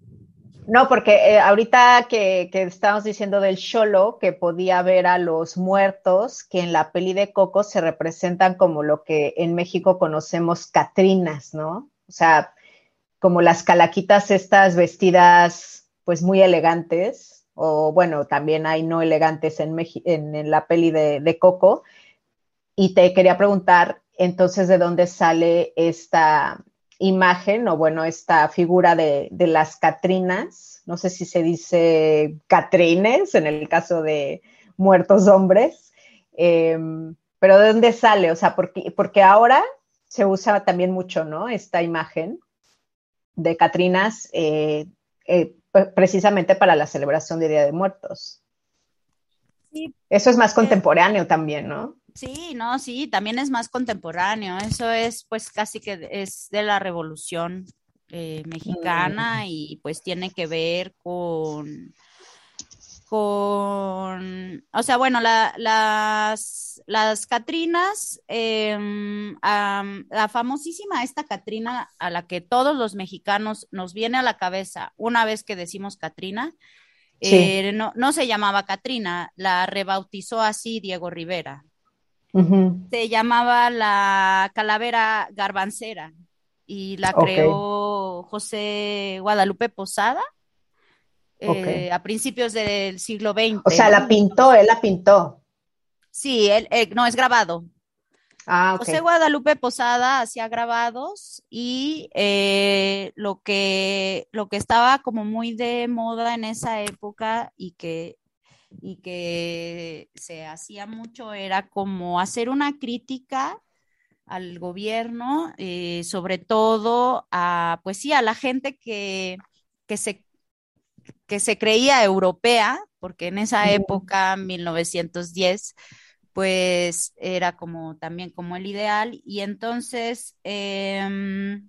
No, porque eh, ahorita que, que estábamos diciendo del Cholo, que podía ver a los muertos, que en la peli de Coco se representan como lo que en México conocemos Catrinas, ¿no? O sea, como las calaquitas estas vestidas pues muy elegantes, o bueno, también hay no elegantes en, en, la peli de Coco. Y te quería preguntar, entonces, ¿de dónde sale esta, imagen o bueno, esta figura de, las Catrinas, no sé si se dice Catrines en el caso de muertos hombres, em, pero ¿de dónde sale? O sea, porque, porque ahora se usa también mucho, ¿no? Esta imagen de Catrinas eh, eh, precisamente para la celebración de Día de Muertos. Eso es más contemporáneo también, ¿no? Sí, no, sí, también es más contemporáneo. Eso es pues casi que es de la revolución eh, mexicana y pues tiene que ver con, con, o sea, bueno, las, las Catrinas, em, la famosísima esta Catrina a la que todos los mexicanos nos viene a la cabeza una vez que decimos Catrina, eh, no, no se llamaba Catrina, la rebautizó así Diego Rivera. Se llamaba la calavera garbancera y la creó José Guadalupe Posada eh, a principios del siglo XX. O sea, la pintó, él la pintó. Sí, él, eh, no es grabado. Ah, José Guadalupe Posada hacía grabados y eh, lo, que, lo que estaba como muy de moda en esa época y que y que se hacía mucho era como hacer una crítica al gobierno, eh, sobre todo a, pues sí, a la gente que, que, se, que se creía europea, porque en esa época, 1910, pues era como también como el ideal, y entonces eh,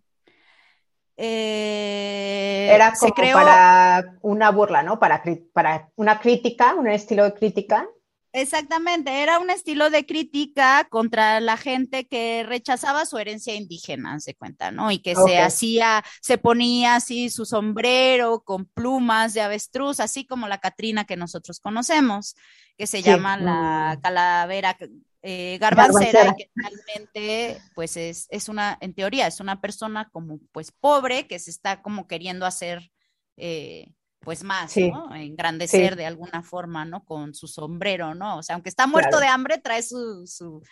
eh, Era como para una burla, ¿no? Para, para una crítica, un estilo de crítica. Exactamente, era un estilo de crítica contra la gente que rechazaba su herencia indígena, se cuenta, ¿no? Y que se hacía, se ponía así su sombrero con plumas de avestruz, así como la Catrina que nosotros conocemos, que se llama la mm. calavera eh, garbancera, que realmente, pues es, es, una, en teoría, es una persona como, pues, pobre que se está como queriendo hacer... Eh, pues más, ¿no? Engrandecer de alguna forma, ¿no? Con su sombrero, ¿no? O sea, aunque está muerto de hambre, trae su, su,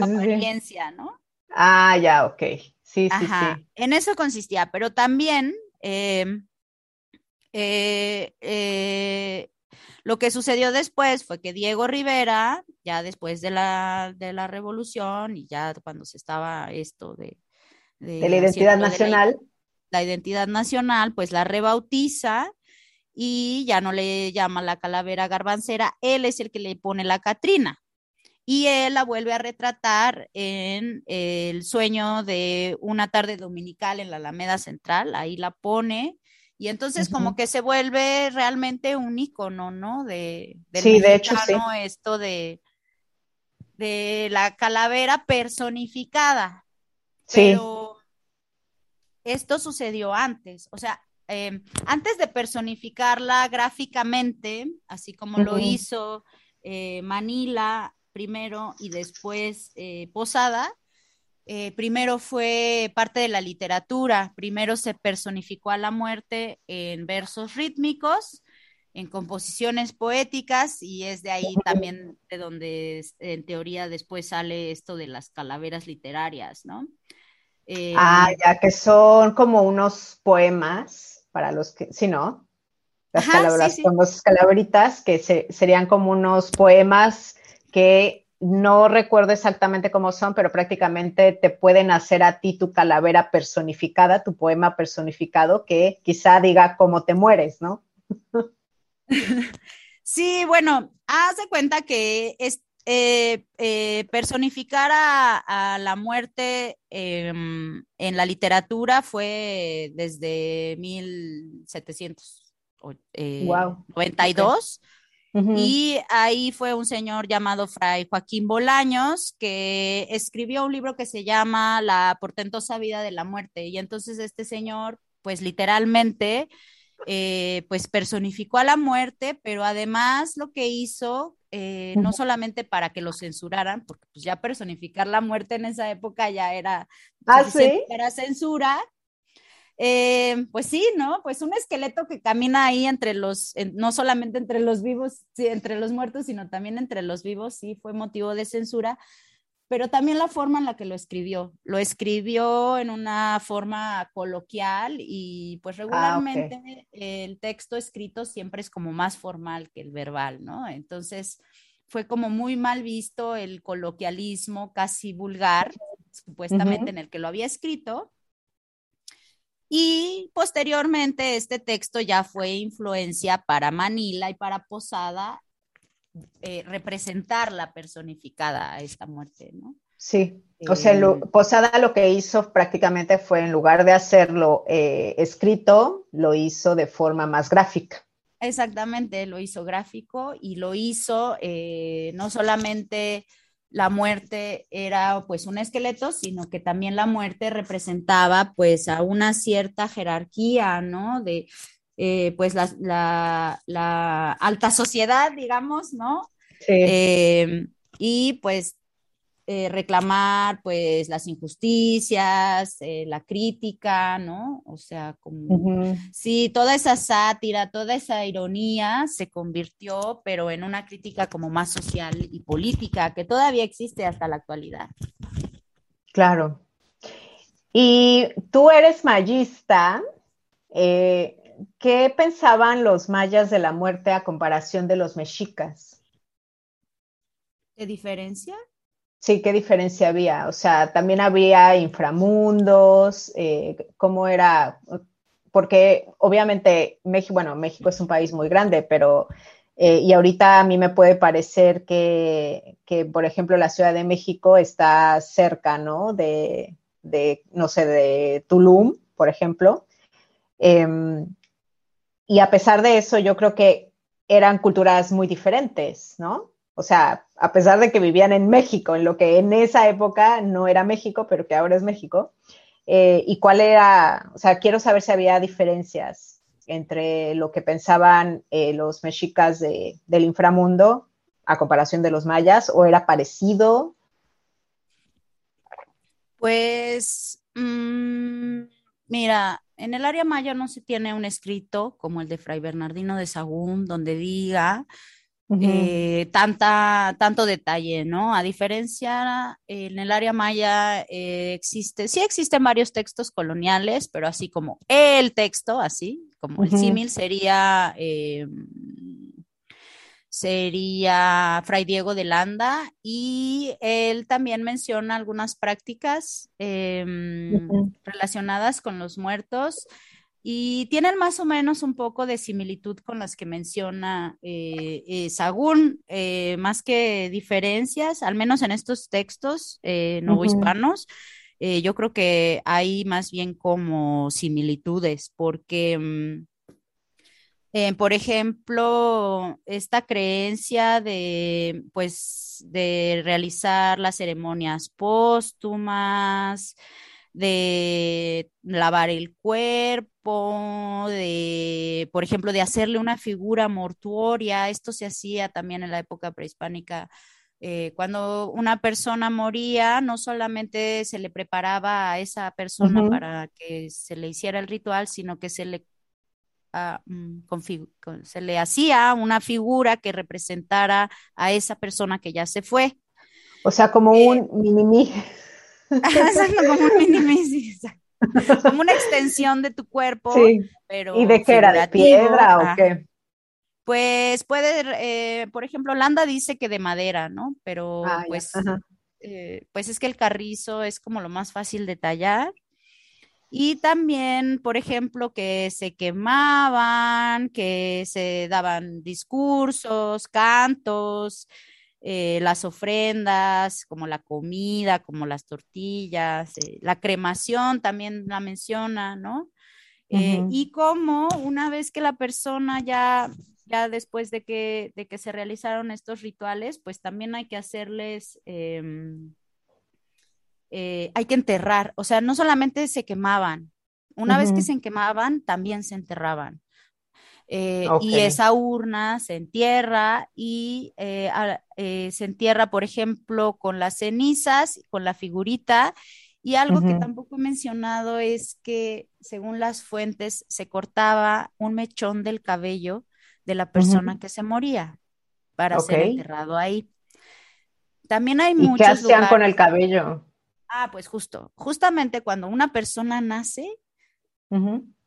apariencia, ¿no? Ah, ya, ok. Sí, sí, sí. En eso consistía, pero también eh, eh, lo que sucedió después fue que Diego Rivera, ya después de la, de la revolución y ya cuando se estaba esto de... De, la identidad nacional. la identidad nacional, pues la rebautiza y ya no le llama la calavera garbancera, él es el que le pone la Catrina. Y él la vuelve a retratar en el sueño de una tarde dominical en la Alameda Central, ahí la pone, y entonces como que se vuelve realmente un icono, ¿no? De, sí, de hecho, sí. esto de, de la calavera personificada. Sí. Pero esto sucedió antes, o sea, Em, antes de personificarla gráficamente, así como lo hizo eh, Manila primero y después eh, Posada, eh, primero fue parte de la literatura, primero se personificó a la muerte en versos rítmicos, en composiciones poéticas y es de ahí también de donde en teoría después sale esto de las calaveras literarias, ¿no? ah, ya que son como unos poemas para los que, si no, las calaveras con dos calaveritas, que serían como unos poemas que no recuerdo exactamente cómo son, pero prácticamente te pueden hacer a ti tu calavera personificada, tu poema personificado, que quizá diga cómo te mueres, ¿no? Sí, bueno, haz de cuenta que es, eh, eh, personificar a, la muerte em, en la literatura fue desde 1792. Eh, y ahí fue un señor llamado Fray Joaquín Bolaños que escribió un libro que se llama La portentosa vida de la muerte. Y entonces este señor, pues literalmente, pues personificó a la muerte, pero además lo que hizo eh, no solamente para que lo censuraran, porque pues ya personificar la muerte en esa época ya era ¿Ah, para censura. Eh, pues sí, ¿no? Pues un esqueleto que camina ahí entre los, no solamente entre los vivos, sí, entre los muertos, sino también entre los vivos, sí, fue motivo de censura pero también la forma en la que lo escribió. Lo escribió en una forma coloquial y pues ah, regularmente el texto escrito siempre es como más formal que el verbal, ¿no? Entonces fue como muy mal visto el coloquialismo casi vulgar, supuestamente en el que lo había escrito. Y posteriormente este texto ya fue influencia para Manila y para Posada eh, representar la personificada a esta muerte, ¿no? Sí, o sea, eh, Posada lo que hizo prácticamente fue en lugar de hacerlo eh, escrito, lo hizo de forma más gráfica. Exactamente, lo hizo gráfico y lo hizo no solamente la muerte era pues un esqueleto, sino que también la muerte representaba pues a una cierta jerarquía, ¿no? De, eh, pues la, alta sociedad, digamos, ¿no? Sí. Eh, y pues eh, reclamar pues las injusticias, la crítica, ¿no? O sea, como sí, toda esa sátira, toda esa ironía se convirtió, pero en una crítica como más social y política, que todavía existe hasta la actualidad. Claro. Y tú eres mayista, ¿qué pensaban los mayas de la muerte a comparación de los mexicas? ¿Qué diferencia? Sí, ¿qué diferencia había? O sea, también había inframundos, eh, ¿cómo era? Porque obviamente México, bueno, México es un país muy grande, pero eh, y ahorita a mí me puede parecer que, por ejemplo, la Ciudad de México está cerca, ¿no? De, no sé, de Tulum, por ejemplo. Em, y a pesar de eso, yo creo que eran culturas muy diferentes, ¿no? O sea, a pesar de que vivían en México, en lo que en esa época no era México, pero que ahora es México. Eh, y cuál era, o sea, quiero saber si había diferencias entre lo que pensaban eh, los mexicas del inframundo a comparación de los mayas, o era parecido. Pues, mm, mira, en el área maya no se tiene un escrito como el de Fray Bernardino de Sagún, donde diga eh, tanta, tanto detalle, ¿no? A diferencia, en el área maya eh, existe, sí existen varios textos coloniales, pero así como el texto, así como el símil sería eh, sería Fray Diego de Landa y él también menciona algunas prácticas em, relacionadas con los muertos y tienen más o menos un poco de similitud con las que menciona eh, eh Sagún, eh, más que diferencias, al menos en estos textos eh, novohispanos. yo creo que hay más bien como similitudes, porque mm, por ejemplo, esta creencia de, pues, de realizar las ceremonias póstumas, de lavar el cuerpo, de, por ejemplo, de hacerle una figura mortuoria. Esto se hacía también en la época prehispánica. Eh, cuando una persona moría, no solamente se le preparaba a esa persona para que se le hiciera el ritual, sino que se le Mm, se le hacía una figura que representara a esa persona que ya se fue. O sea, como eh, un mini como un mini como una extensión de tu cuerpo. Pero ¿Y de qué era? ¿De piedra o qué? Pues puede, eh, por ejemplo, Landa dice que de madera, ¿no? Pero ah, pues, eh, pues es que el carrizo es como lo más fácil de tallar. Y también, por ejemplo, que se quemaban, que se daban discursos, cantos, eh, las ofrendas, como la comida, como las tortillas, eh, la cremación también la menciona, ¿no? Eh, y como una vez que la persona ya, ya después de que, de que se realizaron estos rituales, pues también hay que hacerles em, hay que enterrar, o sea, no solamente se quemaban, una vez que se quemaban, también se enterraban. Eh, y esa urna se entierra y eh, se entierra, por ejemplo, con las cenizas, con la figurita. Y algo que tampoco he mencionado es que, según las fuentes, se cortaba un mechón del cabello de la persona que se moría para ser enterrado ahí. También hay ¿Y ¿Qué hacían con el cabello? Ah, pues justo, justamente cuando una persona nace,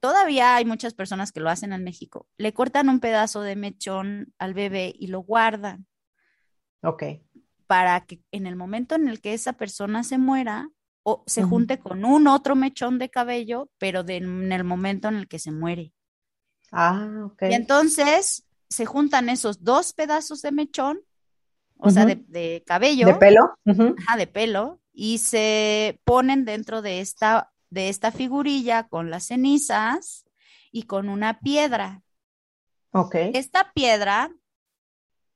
todavía hay muchas personas que lo hacen en México, le cortan un pedazo de mechón al bebé y lo guardan. Ok. Para que en el momento en el que esa persona se muera, o se junte con un otro mechón de cabello, pero en el momento en el que se muere. Ah, ok. Y entonces se juntan esos dos pedazos de mechón, o sea, de, cabello. De pelo. Ajá, de pelo, y se ponen dentro de esta, de esta figurilla con las cenizas y con una piedra. Ok. Esta piedra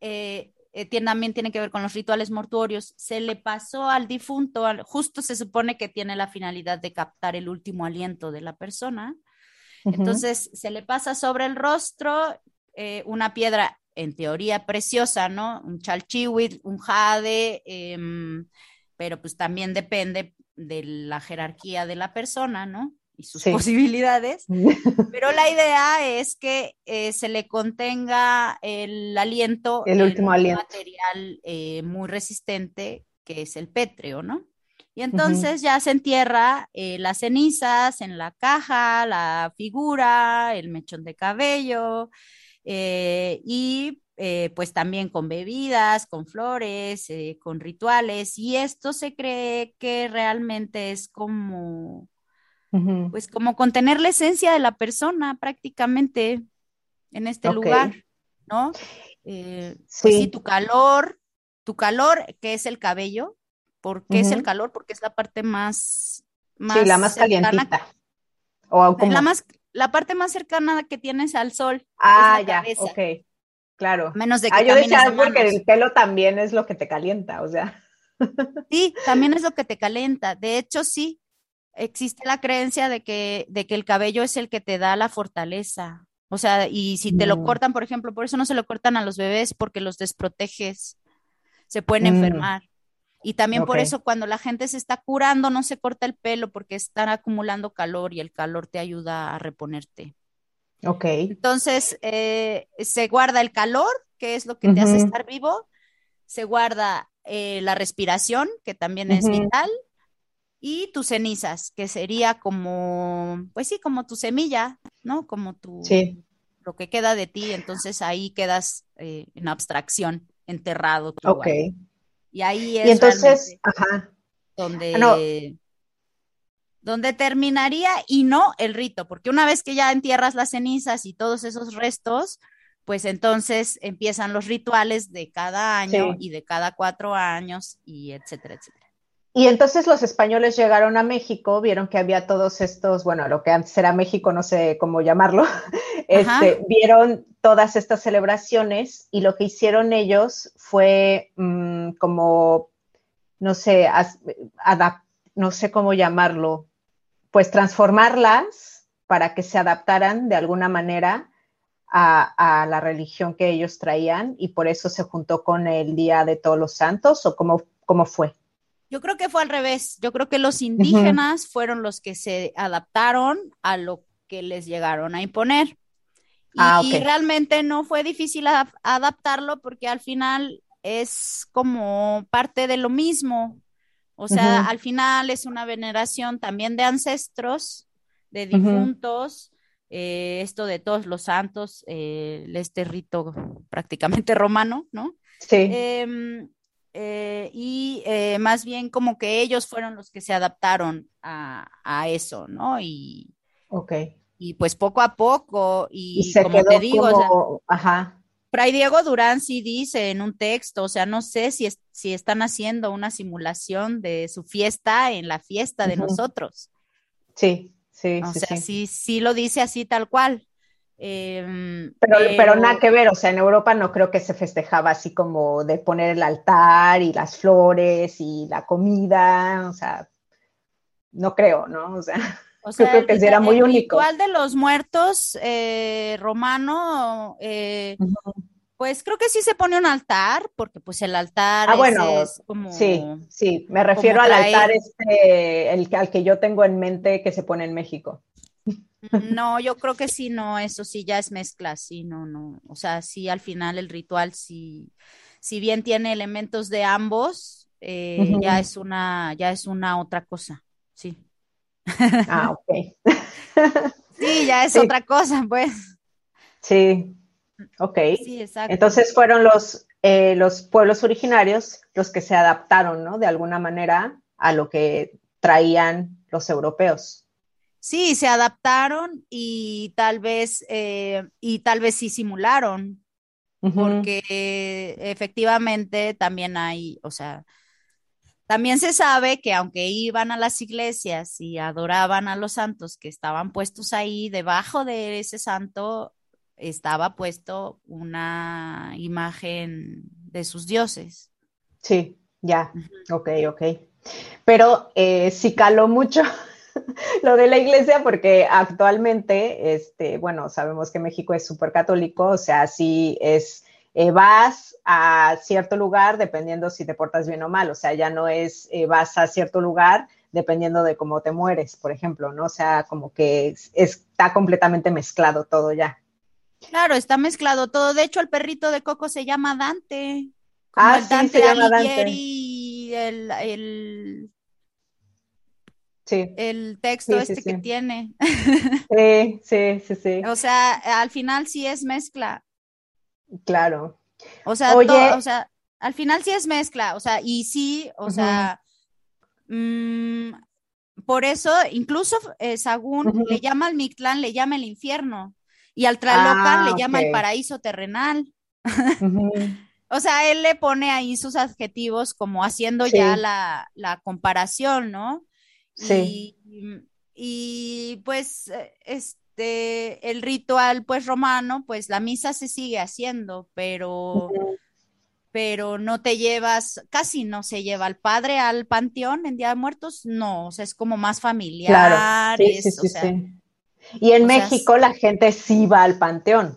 eh, eh, también tiene que ver con los rituales mortuorios. Se le pasó al difunto, justo se supone que tiene la finalidad de captar el último aliento de la persona. Entonces se le pasa sobre el rostro eh, una piedra en teoría preciosa, ¿no? Un chalchihuit, un jade, em, pero pues también depende de la jerarquía de la persona, ¿no? Y sus posibilidades. Pero la idea es que eh, se le contenga el aliento, el último aliento. material eh, muy resistente, que es el pétreo, ¿no? Y entonces ya se entierra eh, las cenizas en la caja, la figura, el mechón de cabello, y eh, pues también con bebidas, con flores, eh, con rituales, y esto se cree que realmente es como, pues como contener la esencia de la persona prácticamente en este lugar, ¿no? Eh, pues sí. tu calor, tu calor, que es el cabello, ¿por qué es el calor? Porque es la parte más... más sí, la más calientita. O la, más, la parte más cercana que tienes al sol. Ah, ya, ok Claro. Menos de que ah, yo decía porque el pelo también es lo que te calienta, o sea. Sí, también es lo que te calienta. De hecho, sí, existe la creencia de que, de que el cabello es el que te da la fortaleza. O sea, y si te lo mm. cortan, por ejemplo, por eso no se lo cortan a los bebés, porque los desproteges, se pueden mm. enfermar. Y también por eso cuando la gente se está curando no se corta el pelo porque están acumulando calor y el calor te ayuda a reponerte. Ok. Entonces, eh, se guarda el calor, que es lo que te hace estar vivo, se guarda eh, la respiración, que también es vital, y tus cenizas, que sería como, pues sí, como tu semilla, ¿no? Como tu, sí. lo que queda de ti, entonces ahí quedas eh, en abstracción, enterrado. ok. Y ahí es y entonces, ajá. donde, donde terminaría y no el rito, porque una vez que ya entierras las cenizas y todos esos restos, pues entonces empiezan los rituales de cada año y de cada cuatro años y etcétera, etcétera. Y entonces los españoles llegaron a México, vieron que había todos estos, bueno, lo que antes era México, no sé cómo llamarlo, este, vieron todas estas celebraciones y lo que hicieron ellos fue mm, como, no sé, no sé cómo llamarlo, pues transformarlas para que se adaptaran de alguna manera a, la religión que ellos traían y por eso se juntó con el Día de Todos los Santos o cómo, cómo fue. Yo creo que fue al revés. Yo creo que los indígenas fueron los que se adaptaron a lo que les llegaron a imponer. Ah, y, realmente no fue difícil adaptarlo porque al final es como parte de lo mismo. O sea, al final es una veneración también de ancestros, de difuntos, eh, esto de todos los santos, eh, este rito prácticamente romano, ¿no? Sí. Em, eh, y más bien como que ellos fueron los que se adaptaron a, a eso, ¿no? Y, okay y pues poco a poco, y, como te digo, ajá. Fray Diego Durán sí dice en un texto, o sea, no sé si, si están haciendo una simulación de su fiesta en la fiesta de nosotros. Sí, sí. O sea, sí. sí. lo dice así tal cual. Em, pero, pero, nada que ver, o sea, en Europa no creo que se festejaba así como de poner el altar y las flores y la comida, o sea, no creo, ¿no? O sea. O sea, creo que el, era muy único. ritual de los muertos eh, romano, eh, pues creo que sí se pone un altar, porque pues el altar ah, bueno, es como... Sí, sí, me refiero al altar este, el, al que yo tengo en mente que se pone en México. No, yo creo que sí, no, eso sí ya es mezcla, sí, no, no. O sea, sí, al final el ritual sí, si bien tiene elementos de ambos, eh, ya es una, ya es una otra cosa, sí. Ah, ok. sí, ya es otra cosa, pues. Sí, ok. Sí, exacto. Entonces fueron los, eh, los pueblos originarios los que se adaptaron, ¿no? De alguna manera a lo que traían los europeos. Sí, se adaptaron y tal vez, eh, y tal vez sí simularon, porque efectivamente también hay, o sea, también se sabe que aunque iban a las iglesias y adoraban a los santos que estaban puestos ahí, debajo de ese santo estaba puesto una imagen de sus dioses. Sí, ya, ok, ok. Pero eh, sí caló mucho lo de la iglesia porque actualmente, este, bueno, sabemos que México es súper católico, o sea, sí es eh, vas a cierto lugar dependiendo si te portas bien o mal, o sea, ya no es eh, vas a cierto lugar dependiendo de cómo te mueres, por ejemplo, ¿no? O sea, como que está completamente mezclado todo ya. Claro, está mezclado todo. De hecho, el perrito de Coco se llama Dante. ah, sí, Dante se llama Dante. El, el, sí. el texto este que tiene. Sí, sí, sí, sí. O sea, al final sí es mezcla. Claro. O sea, o sea, al final sí es mezcla, o sea, y sí, o sea, mm, por eso incluso eh, Sagún le llama al Mictlán, le llama el infierno, y al Tlalocan le ah, llama el paraíso terrenal. o sea, él le pone ahí sus adjetivos como haciendo ya la, la, comparación, ¿no? Sí. Y, y pues es este, el ritual, pues romano, pues la misa se sigue haciendo, pero, pero no te llevas, casi no se lleva al padre al panteón en Día de Muertos, no, o sea, es como más familiar. Claro, sí, sí, sí, Y en México la gente sí va al panteón.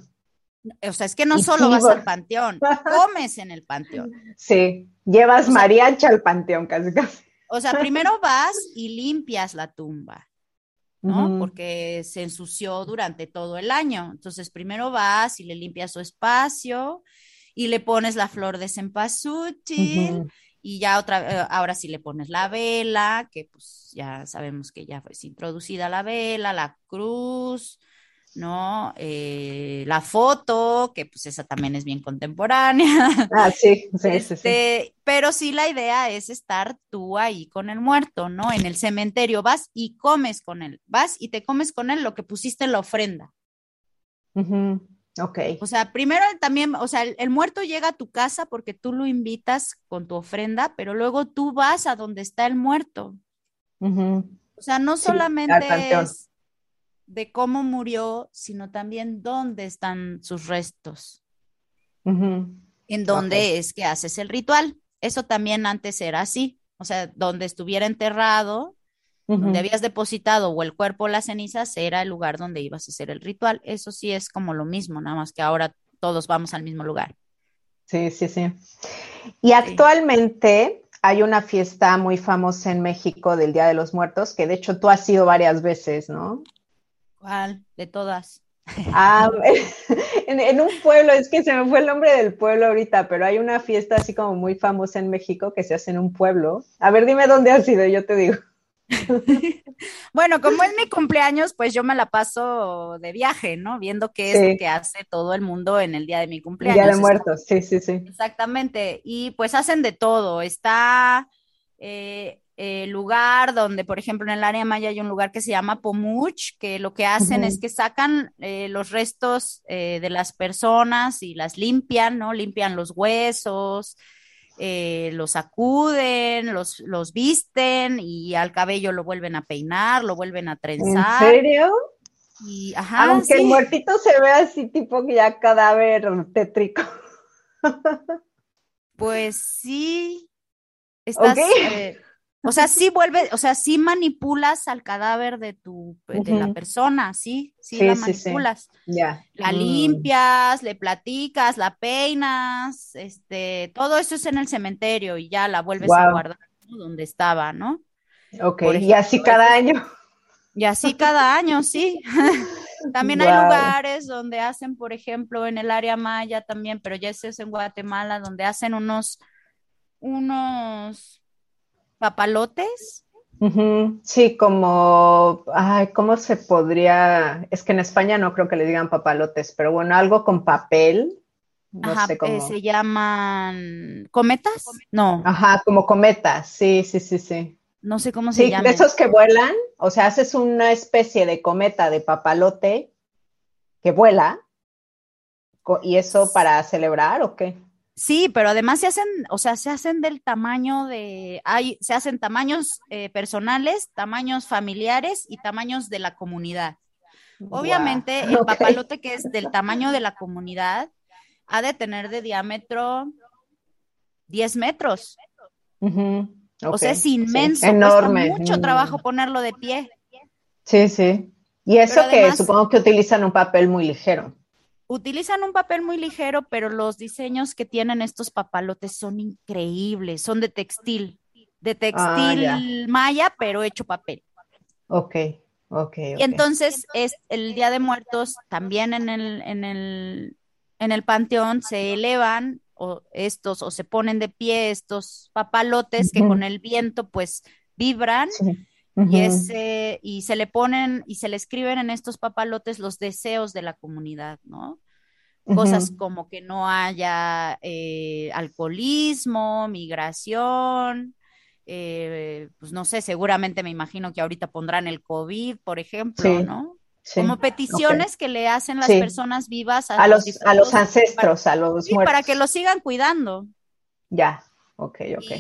O sea, es que no solo vas al panteón, comes en el panteón. Sí, llevas mariachi al panteón casi casi. O sea, primero vas y limpias la tumba, ¿no? Porque se ensució durante todo el año. Entonces, primero vas y le limpias su espacio y le pones la flor de cempasúchil y ya otra, eh, ahora sí le pones la vela, que pues ya sabemos que ya fue introducida la vela, la cruz, ¿no? Eh, la foto, que pues esa también es bien contemporánea. Ah, sí, sí, sí, este, Pero sí la idea es estar tú ahí con el muerto, ¿no? En el cementerio vas y comes con él, vas y te comes con él lo que pusiste en la ofrenda. Ok. O sea, primero también, o sea, el, muerto llega a tu casa porque tú lo invitas con tu ofrenda, pero luego tú vas a donde está el muerto. O sea, no solamente es de cómo murió, sino también dónde están sus restos. En dónde es que haces el ritual. Eso también antes era así. O sea, donde estuviera enterrado, donde habías depositado o el cuerpo o las cenizas, era el lugar donde ibas a hacer el ritual. Eso sí es como lo mismo, nada más que ahora todos vamos al mismo lugar. Sí, sí, sí. Y actualmente hay una fiesta muy famosa en México del Día de los Muertos, que de hecho tú has ido varias veces, ¿no? ¿Cuál? De todas. Ah, en, un pueblo, es que se me fue el nombre del pueblo ahorita, pero hay una fiesta así como muy famosa en México que se hace en un pueblo. A ver, dime dónde has ido, yo te digo. bueno, como es mi cumpleaños, pues yo me la paso de viaje, ¿no? Viendo qué es lo que hace todo el mundo en el día de mi cumpleaños. Día de muertos, sí, sí, sí. Exactamente. Y pues hacen de todo. Está eh, eh, lugar donde, por ejemplo, en el área maya hay un lugar que se llama Pomuch, que lo que hacen es que sacan eh, los restos eh, de las personas y las limpian, ¿no? Limpian los huesos, los sacuden, los, los visten y al cabello lo vuelven a peinar, lo vuelven a trenzar. ¿En serio? Y, ajá, Aunque el muertito se ve así tipo ya cadáver tétrico. Pues sí. Estás, o sea, sí vuelve, o sea, sí manipulas al cadáver de tu, de la persona, sí, sí, la manipulas. Ya. La mm. limpias, le platicas, la peinas, este, todo eso es en el cementerio y ya la vuelves a guardar donde estaba, ¿no? Ok, y así cada año. Y así cada año, sí. también hay lugares donde hacen, por ejemplo, en el área maya también, pero ya ese es en Guatemala, donde hacen unos, unos papalotes. Sí, como, ay, ¿cómo se podría? Es que en España no creo que le digan papalotes, pero bueno, algo con papel. No sé cómo. Eh, se llaman cometas, no. Ajá, como cometas, sí, sí, sí, sí. No sé cómo se sí, De esos que vuelan, o sea, haces una especie de cometa de papalote que vuela, y eso para celebrar o qué? Sí, pero además se hacen, o sea, se hacen del tamaño de, hay, se hacen tamaños eh, personales, tamaños familiares y tamaños de la comunidad. Obviamente, el papalote que es del tamaño de la comunidad ha de tener de diámetro 10 metros. O sea, es inmenso. enorme. mucho trabajo ponerlo de pie. Sí, sí. Y eso que supongo que utilizan un papel muy ligero utilizan un papel muy ligero, pero los diseños que tienen estos papalotes son increíbles, son de textil, de ah, textil maya, pero hecho papel. Ok, ok. Y entonces es el Día de Muertos también en el, en el, en el panteón se elevan o estos o se ponen de pie estos papalotes que con el viento pues vibran y, ese, y se le ponen y se le escriben en estos papalotes los deseos de la comunidad, ¿no? Cosas como que no haya eh, alcoholismo, migración, eh, pues no sé, seguramente me imagino que ahorita pondrán el COVID, por ejemplo, ¿no? como peticiones que le hacen las personas vivas a, los, a los ancestros, a los muertos. para que los sigan cuidando. Ya, Ok, ok.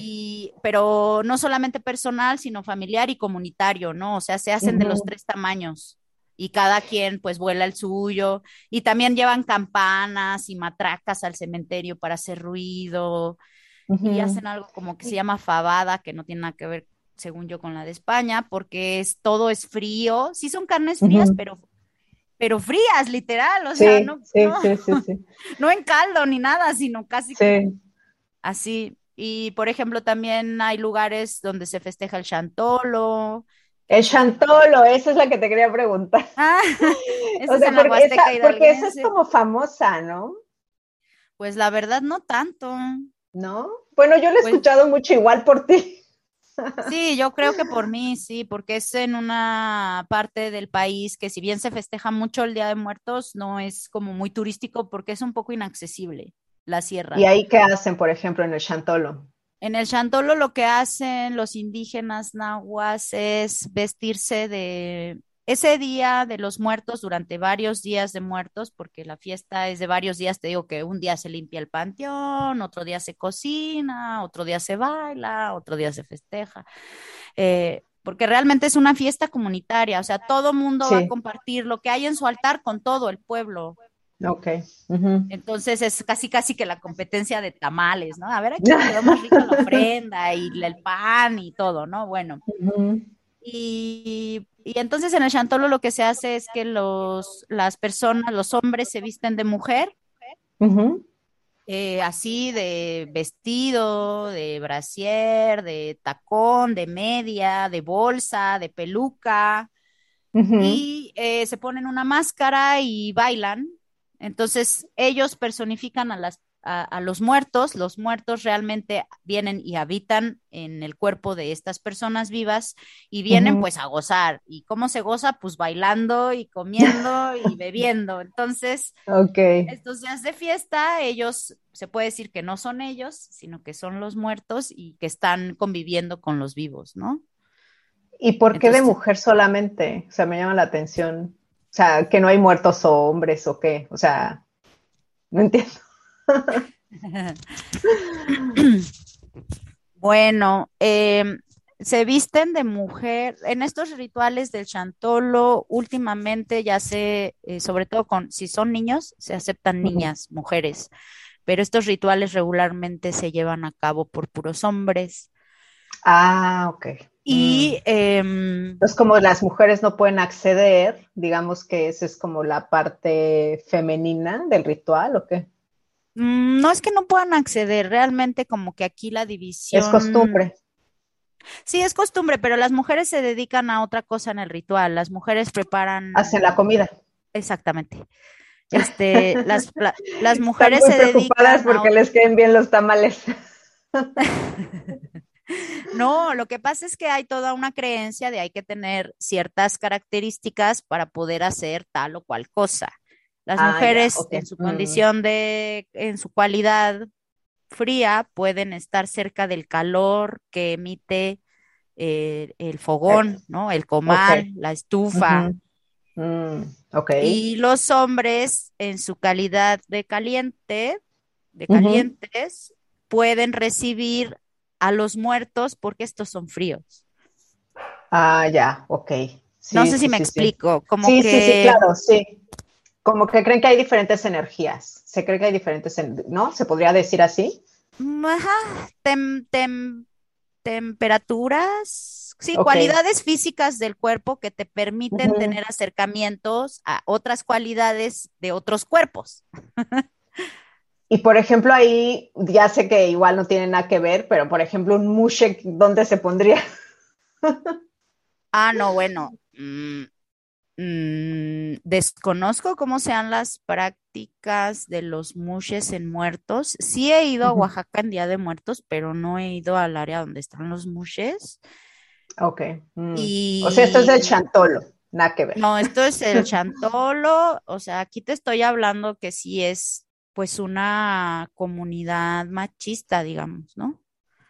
pero no solamente personal, sino familiar y comunitario, ¿no? O sea, se hacen de los tres tamaños. y cada quien pues vuela el suyo y también llevan campanas y matracas al cementerio para hacer ruido y hacen algo como que se llama fabada, que no tiene nada que ver, según yo, con la de España, porque es todo es frío, sí son carnes frías, pero pero frías, literal, o sea, no, no, en caldo ni nada, sino casi así. Y por ejemplo, también hay lugares donde se festeja el chantolo, el Chantolo, esa es la que te quería preguntar. Ah, o sea, porque, esa, porque esa es como famosa, ¿no? Pues la verdad no tanto. ¿No? Bueno, yo lo he pues escuchado mucho igual por ti. Sí, yo creo que por mí, sí, porque es en una parte del país que si bien se festeja mucho el Día de Muertos, no es como muy turístico porque es un poco inaccesible la sierra. ¿Y ahí qué hacen, por ejemplo, en el Chantolo? En el Chantolo lo que hacen los indígenas nahuas es vestirse de ese día de los muertos durante varios días de muertos, porque la fiesta es de varios días, te digo que un día se limpia el panteón, otro día se cocina, otro día se baila, otro día se festeja. Eh, porque realmente es una fiesta comunitaria, o sea, todo mundo va a compartir lo que hay en su altar con todo el pueblo. Ok. Entonces es casi casi que la competencia de tamales, ¿no? A ver, aquí quedó más rico la ofrenda y el pan y todo, ¿no? Bueno. y, entonces en el Chantolo lo que se hace es que los, las personas, los hombres se visten de mujer, eh, así de vestido, de brasier, de tacón, de media, de bolsa, de peluca, y eh, se ponen una máscara y bailan entonces, ellos personifican a, las, a, los muertos, los muertos realmente vienen y habitan en el cuerpo de estas personas vivas y vienen pues a gozar. ¿Y cómo se goza? Pues bailando y comiendo y bebiendo. Entonces, estos días de fiesta, ellos, se puede decir que no son ellos, sino que son los muertos y que están conviviendo con los vivos, ¿no? ¿Y por qué de mujer solamente? O sea, me llama la atención. O sea, que no hay muertos o hombres o qué. O sea, no entiendo. bueno, em, se visten de mujer. En estos rituales del chantolo, últimamente ya sé, eh, sobre todo con si son niños, se aceptan niñas, mujeres, pero estos rituales regularmente se llevan a cabo por puros hombres. Ah, ok. Y mm. em, es como las mujeres no pueden acceder, digamos que esa es como la parte femenina del ritual, ¿o qué? Mm, no es que no puedan acceder, realmente como que aquí la división... Es costumbre. Sí, es costumbre, pero las mujeres se dedican a otra cosa en el ritual. Las mujeres preparan. Hacen la comida. Exactamente. Este, las, las mujeres Están muy se preocupadas porque les queden bien los tamales. No, lo que pasa es que hay toda una creencia de hay que tener ciertas características para poder hacer tal o cual cosa. Las ah, mujeres en su mm. condición de, en su cualidad fría, pueden estar cerca del calor que emite eh, el fogón, ¿no? El comal, la estufa. Mm, y los hombres, en su calidad de caliente, de calientes, pueden recibir a los muertos porque estos son fríos. Ah, ya, ok. no sé si me explico. Como sí, que... sí, sí, claro, sí. Como que creen que hay diferentes energías. Se cree que hay diferentes, ¿no? ¿Se podría decir así? Ajá, temperaturas, sí, cualidades físicas del cuerpo que te permiten tener acercamientos a otras cualidades de otros cuerpos. Y por ejemplo, ahí ya sé que igual no tiene nada que ver, pero por ejemplo, un mushek, ¿dónde se pondría? ah, no, bueno. Mm, mm, desconozco cómo sean las prácticas de los mushes en muertos. Sí he ido a Oaxaca en Día de Muertos, pero no he ido al área donde están los mushes. Ok. Mm. O sea, esto es el chantolo. Nada que ver. No, esto es el chantolo. O sea, aquí te estoy hablando que sí es pues una comunidad machista, digamos, ¿no?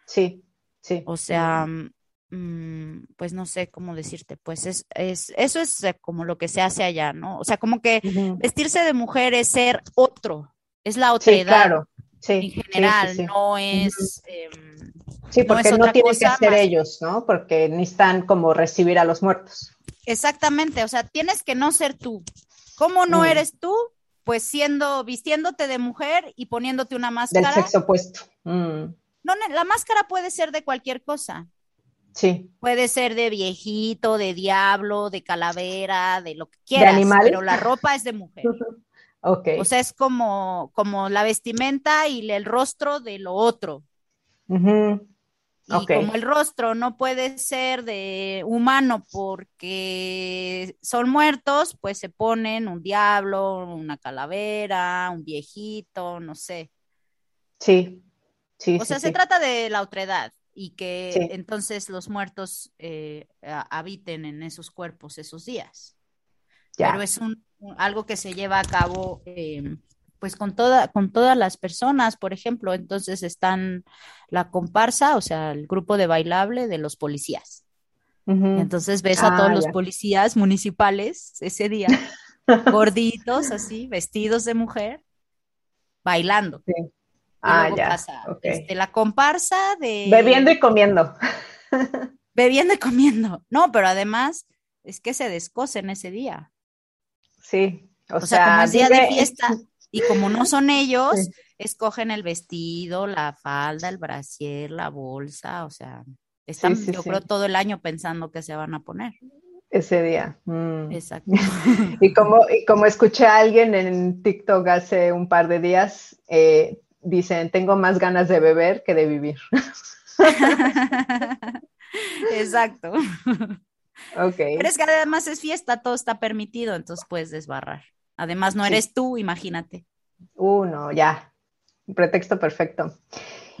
Sí, sí. O sea, mm, pues no sé cómo decirte, pues es, es, eso es eh, como lo que se hace allá, ¿no? O sea, como que vestirse de mujer es ser otro, es la otra sí, Claro. Sí, en general, no es... sí, porque no, tienen que ser ellos, ¿no? Porque necesitan como recibir a los muertos. Exactamente, o sea, tienes que no ser tú. ¿Cómo no eres tú? Pues siendo, vistiéndote de mujer y poniéndote una máscara. Del sexo opuesto. Mm. No, la máscara puede ser de cualquier cosa. Sí. Puede ser de viejito, de diablo, de calavera, de lo que quieras. De animal. Pero la ropa es de mujer. ok. O sea, es como, como la vestimenta y el rostro de lo otro. Y como el rostro no puede ser de humano porque son muertos, pues se ponen un diablo, una calavera, un viejito, no sé. Sí, sí. O sea, se trata de la otredad y que entonces los muertos eh, habiten en esos cuerpos esos días. Pero es un, algo que se lleva a cabo em, pues con, toda, con todas las personas, por ejemplo, entonces están la comparsa, o sea, el grupo de bailable de los policías. Entonces ves a todos ah, los policías municipales ese día, gorditos así, vestidos de mujer, bailando. Ah, ya. Este, la comparsa de... Bebiendo y comiendo. Bebiendo y comiendo. No, pero además es que se descosen ese día. Sí. O, sea, como es día de fiesta, y como no son ellos, escogen el vestido, la falda, el brasier, la bolsa, o sea, están yo creo todo el año pensando que se van a poner. Ese día. Mm. Exacto. y, como, y como escuché a alguien en TikTok hace un par de días, eh, dicen, tengo más ganas de beber que de vivir. Exacto. Ok. Pero es que además es fiesta, todo está permitido, entonces puedes desbarrar. Además, no eres tú, imagínate. Uno, ya. Pretexto perfecto.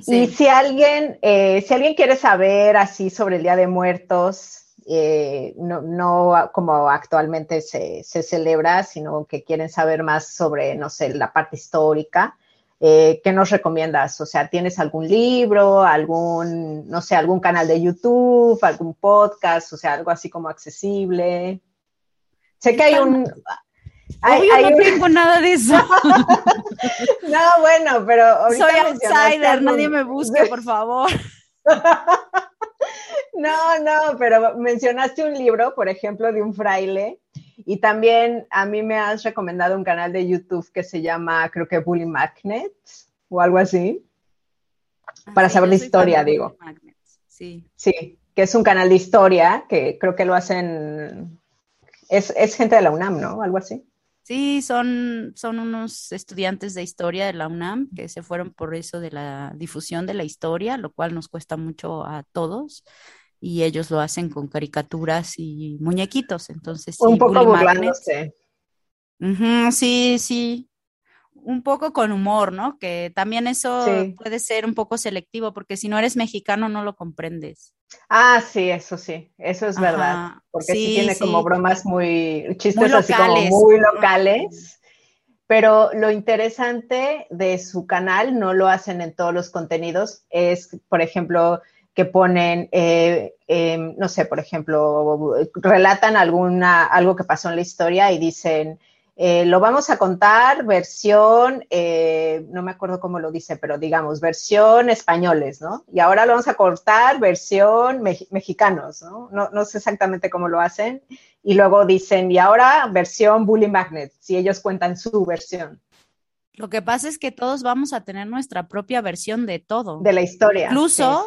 Y si alguien, eh, si alguien quiere saber así sobre el Día de Muertos, eh, no, como actualmente se, celebra, sino que quieren saber más sobre, no sé, la parte histórica, eh, ¿qué nos recomiendas? O sea, ¿tienes algún libro, algún, no sé, algún canal de YouTube, algún podcast, o sea, algo así como accesible? Sé que hay un, Obvio no tengo nada de eso. no, bueno, pero Soy outsider, nadie me busque, por favor. no, no, pero mencionaste un libro, por ejemplo, de un fraile, y también a mí me has recomendado un canal de YouTube que se llama, creo que Bully Magnets, o algo así, ah, para saber la historia, digo. Sí. Sí, que es un canal de historia, que creo que lo hacen, es, es gente de la UNAM, ¿no? Algo así. Sí, son, son unos estudiantes de historia de la UNAM que se fueron por eso de la difusión de la historia, lo cual nos cuesta mucho a todos. Y ellos lo hacen con caricaturas y muñequitos. Entonces, Un poco burlándose. sí, sí un poco con humor, ¿no? Que también eso puede ser un poco selectivo, porque si no eres mexicano no lo comprendes. Ah, sí, eso sí, eso es verdad, porque sí, tiene como bromas muy, chistes así como muy locales. Pero lo interesante de su canal, no lo hacen en todos los contenidos, es, por ejemplo, que ponen, eh, em, no sé, por ejemplo, relatan alguna, algo que pasó en la historia y dicen, eh, lo vamos a contar versión, eh, no me acuerdo cómo lo dice, pero digamos, versión españoles, ¿no? Y ahora lo vamos a cortar versión mexicanos, ¿no? ¿no? ¿no? sé exactamente cómo lo hacen. Y luego dicen, y ahora versión Bully Magnet, si ellos cuentan su versión. Lo que pasa es que todos vamos a tener nuestra propia versión de todo. De la historia. Incluso,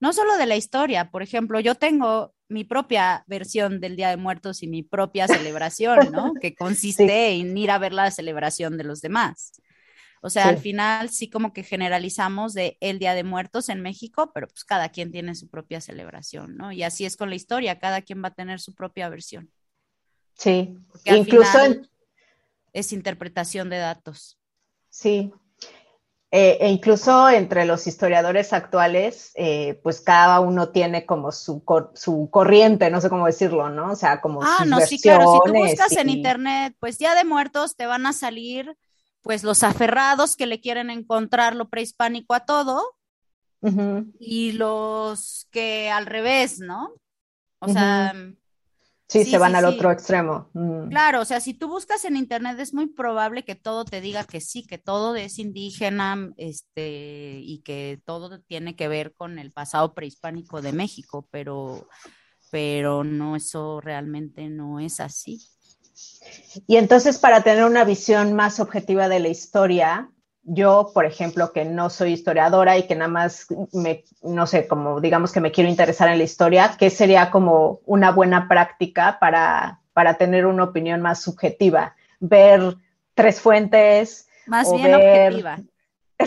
no solo de la historia, por ejemplo, yo tengo mi propia versión del Día de Muertos y mi propia celebración, ¿no? Que consiste en ir a ver la celebración de los demás. O sea, al final sí como que generalizamos de el Día de Muertos en México, pero pues cada quien tiene su propia celebración, ¿no? Y así es con la historia, cada quien va a tener su propia versión. Sí, incluso es interpretación de datos. Sí, eh, e incluso entre los historiadores actuales, eh, pues cada uno tiene como su, su corriente, no sé cómo decirlo, ¿no? O sea, como Ah, no, sí, claro, si tú buscas en internet, pues Día de Muertos, te van a salir, pues los aferrados que le quieren encontrar lo prehispánico a todo, y los que al revés, ¿no? O sea, Sí, se van al otro extremo. Mm. Claro, o sea, si tú buscas en internet es muy probable que todo te diga que sí, que todo es indígena, este, y que todo tiene que ver con el pasado prehispánico de México, pero, pero no, eso realmente no es así. Y entonces, para tener una visión más objetiva de la historia, yo, por ejemplo, que no soy historiadora y que nada más me, no sé, como digamos que me quiero interesar en la historia, ¿qué sería como una buena práctica para, para tener una opinión más subjetiva? Ver tres fuentes. Más bien objetiva.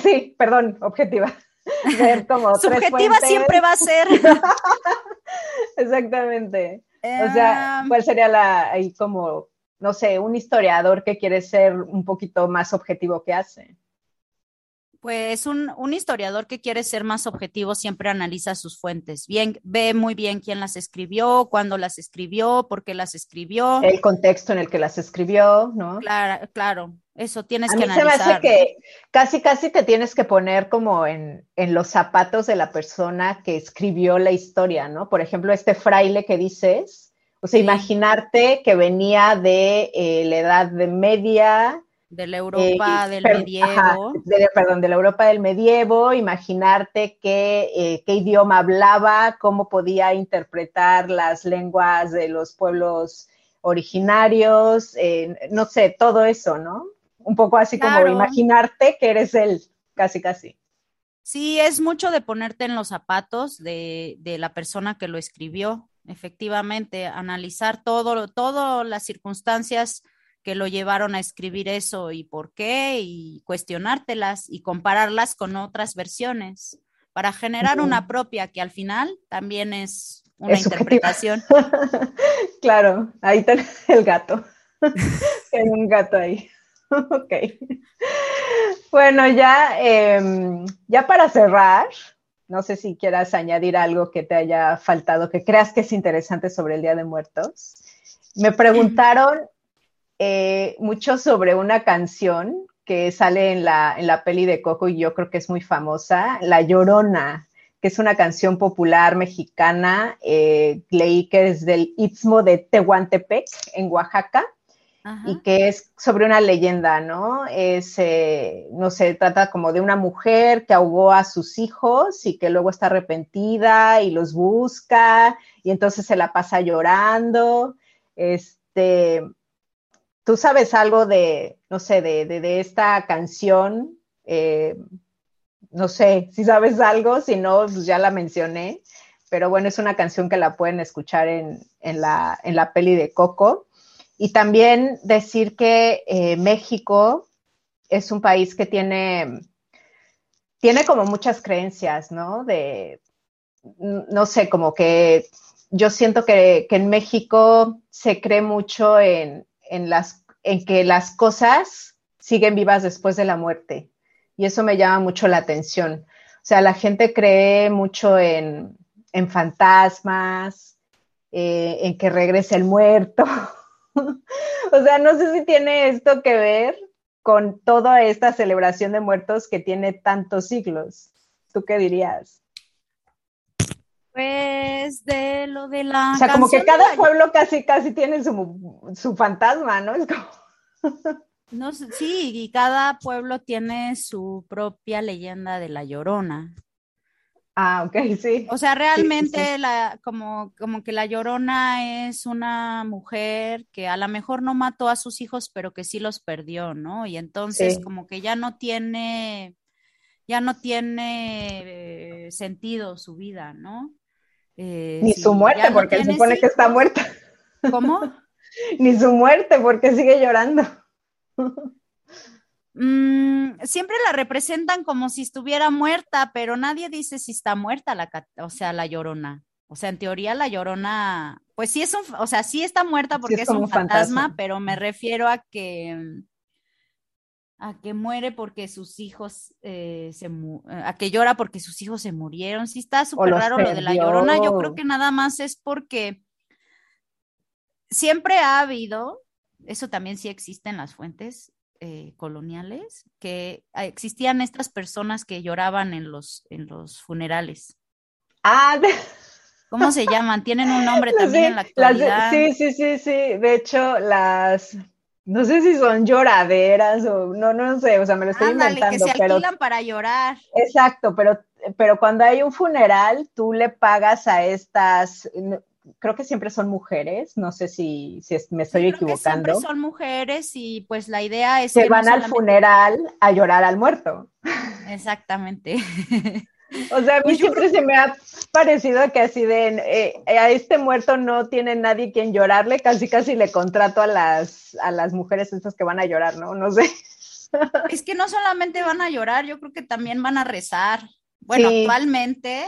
Sí, perdón, objetiva. Ver como Subjetiva siempre va a ser. Exactamente. O sea, ¿cuál sería la, ahí como, no sé, un historiador que quiere ser un poquito más objetivo que hace? Pues un, un, historiador que quiere ser más objetivo siempre analiza sus fuentes. Bien, ve muy bien quién las escribió, cuándo las escribió, por qué las escribió. El contexto en el que las escribió, ¿no? Claro, claro. Eso tienes A que mí analizar. Se me hace que casi, casi te tienes que poner como en, en, los zapatos de la persona que escribió la historia, ¿no? Por ejemplo, este fraile que dices, o sea, sí. imaginarte que venía de eh, la edad de media de la Europa eh, del per, medievo. Ajá, de, perdón, de la Europa del medievo, imaginarte qué, eh, qué, idioma hablaba, cómo podía interpretar las lenguas de los pueblos originarios, eh, no sé, todo eso, ¿no? Un poco así claro. como imaginarte que eres él, casi, casi. Sí, es mucho de ponerte en los zapatos de, de la persona que lo escribió, efectivamente, analizar todo, todas las circunstancias que lo llevaron a escribir eso y por qué, y cuestionártelas y compararlas con otras versiones para generar una propia que al final también es una es interpretación. claro, ahí está el gato. Hay un gato ahí. ok. Bueno, ya, eh, ya para cerrar, no sé si quieras añadir algo que te haya faltado, que creas que es interesante sobre el Día de Muertos. Me preguntaron eh, mucho sobre una canción que sale en la, en la peli de Coco y yo creo que es muy famosa, La Llorona, que es una canción popular mexicana, eh, leí que es del Istmo de Tehuantepec, en Oaxaca, Ajá. y que es sobre una leyenda, ¿no? Es, eh, no sé, trata como de una mujer que ahogó a sus hijos y que luego está arrepentida y los busca y entonces se la pasa llorando. Este, ¿Tú sabes algo de, no sé, de, de, esta canción? Eh, no sé si sabes algo, si no, pues ya la mencioné, pero bueno, es una canción que la pueden escuchar en, en, la, en la, peli de Coco. Y también decir que eh, México es un país que tiene, tiene como muchas creencias, ¿no? De, no sé, como que yo siento que, que en México se cree mucho en, en, las, en que las cosas siguen vivas después de la muerte. Y eso me llama mucho la atención. O sea, la gente cree mucho en, en fantasmas, eh, en que regrese el muerto. o sea, no sé si tiene esto que ver con toda esta celebración de muertos que tiene tantos siglos. ¿Tú qué dirías? Pues de lo de la. O sea, como que cada pueblo casi, casi tiene su, su fantasma, ¿no? Es como. no, sí, y cada pueblo tiene su propia leyenda de la llorona. Ah, ok, sí. O sea, realmente sí, sí. La, como, como que la llorona es una mujer que a lo mejor no mató a sus hijos, pero que sí los perdió, ¿no? Y entonces sí. como que ya no tiene, ya no tiene eh, sentido su vida, ¿no? Eh, Ni su muerte, porque se supone hijos. que está muerta. ¿Cómo? Ni su muerte, porque sigue llorando. mm, siempre la representan como si estuviera muerta, pero nadie dice si está muerta la, o sea, la llorona. O sea, en teoría la llorona, pues sí es un, o sea, sí está muerta porque sí es, es, un fantasma, fantasma, pero me refiero a que a que muere porque sus hijos eh, se a que llora porque sus hijos se murieron. Sí está súper raro lo de la llorona. Yo creo que nada más es porque siempre ha habido, eso también sí existe en las fuentes eh, coloniales, que existían estas personas que lloraban en los, en los funerales. Ah, de... ¿Cómo se llaman? Tienen un nombre también en la actualidad. Las, sí, sí, sí, sí. De hecho, las no sé si son lloraderas o no, no sé, o sea, me lo estoy Ándale, inventando. que se pero, alquilan para llorar. Exacto, pero, pero cuando hay un funeral, tú le pagas a estas, creo que siempre son mujeres, no sé si, si me estoy equivocando. siempre son mujeres y pues la idea es que, van al funeral a llorar al muerto. Exactamente. O sea, a mí pues siempre se me ha parecido que así de eh, a este muerto no tiene nadie quien llorarle, casi casi le contrato a las, a las mujeres estas que van a llorar, ¿no? No sé. Es que no solamente van a llorar, yo creo que también van a rezar. Bueno, actualmente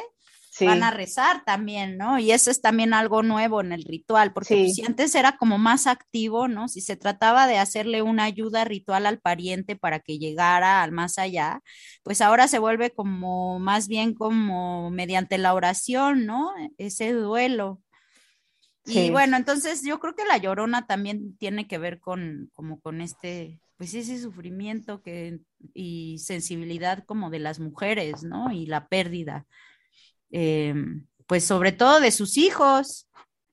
van a rezar también, ¿no? Y eso es también algo nuevo en el ritual, porque pues, si antes era como más activo, ¿no? Si se trataba de hacerle una ayuda ritual al pariente para que llegara al más allá, pues ahora se vuelve como más bien como mediante la oración, ¿no? Ese duelo. Y bueno, entonces yo creo que la llorona también tiene que ver con como con este pues ese sufrimiento que y sensibilidad como de las mujeres, ¿no? Y la pérdida. Eh, pues sobre todo de sus hijos,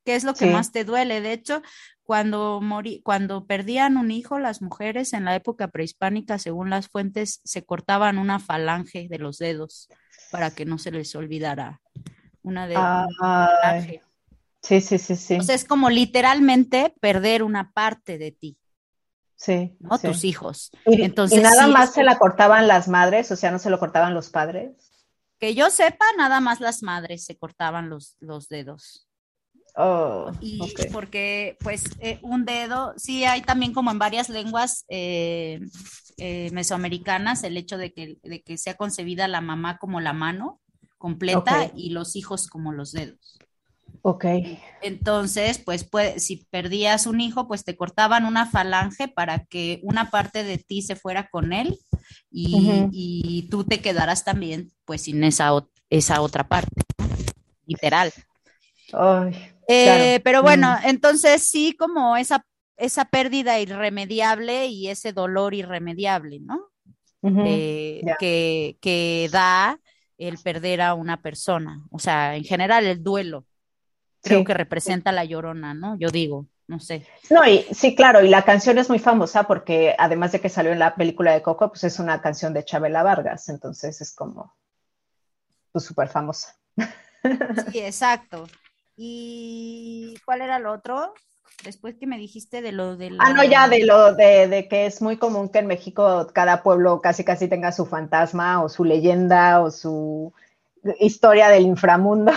que es lo que más te duele. De hecho, cuando, morí, cuando perdían un hijo, las mujeres en la época prehispánica, según las fuentes, se cortaban una falange de los dedos para que no se les olvidara una de falange. Sí, sí, sí, sí. O sea, es como literalmente perder una parte de ti. Sí. ¿no? Tus hijos. Y, Entonces, nada más se la cortaban las madres, o sea, no se lo cortaban los padres. Que yo sepa, nada más las madres se cortaban los, los dedos. Oh, y porque, pues, eh, un dedo, sí hay también como en varias lenguas eh, eh, mesoamericanas el hecho de que, de que, sea concebida la mamá como la mano completa y los hijos como los dedos. Ok. Entonces, pues, pues, si perdías un hijo, pues te cortaban una falange para que una parte de ti se fuera con él y, tú te quedarás también pues sin esa, esa otra parte, literal. Eh, pero bueno, mm. entonces sí como esa, esa pérdida irremediable y ese dolor irremediable, ¿no? Eh, que, que da el perder a una persona, o sea, en general el duelo, creo que representa la llorona, ¿no? Yo digo no sé. No, y sí, claro, y la canción es muy famosa porque además de que salió en la película de Coco, pues es una canción de Chabela Vargas, entonces es como, pues súper famosa. Sí, exacto. ¿Y cuál era el otro? Después que me dijiste de lo de Ah, no, ya, de lo de, de, que es muy común que en México cada pueblo casi casi tenga su fantasma o su leyenda o su historia del inframundo.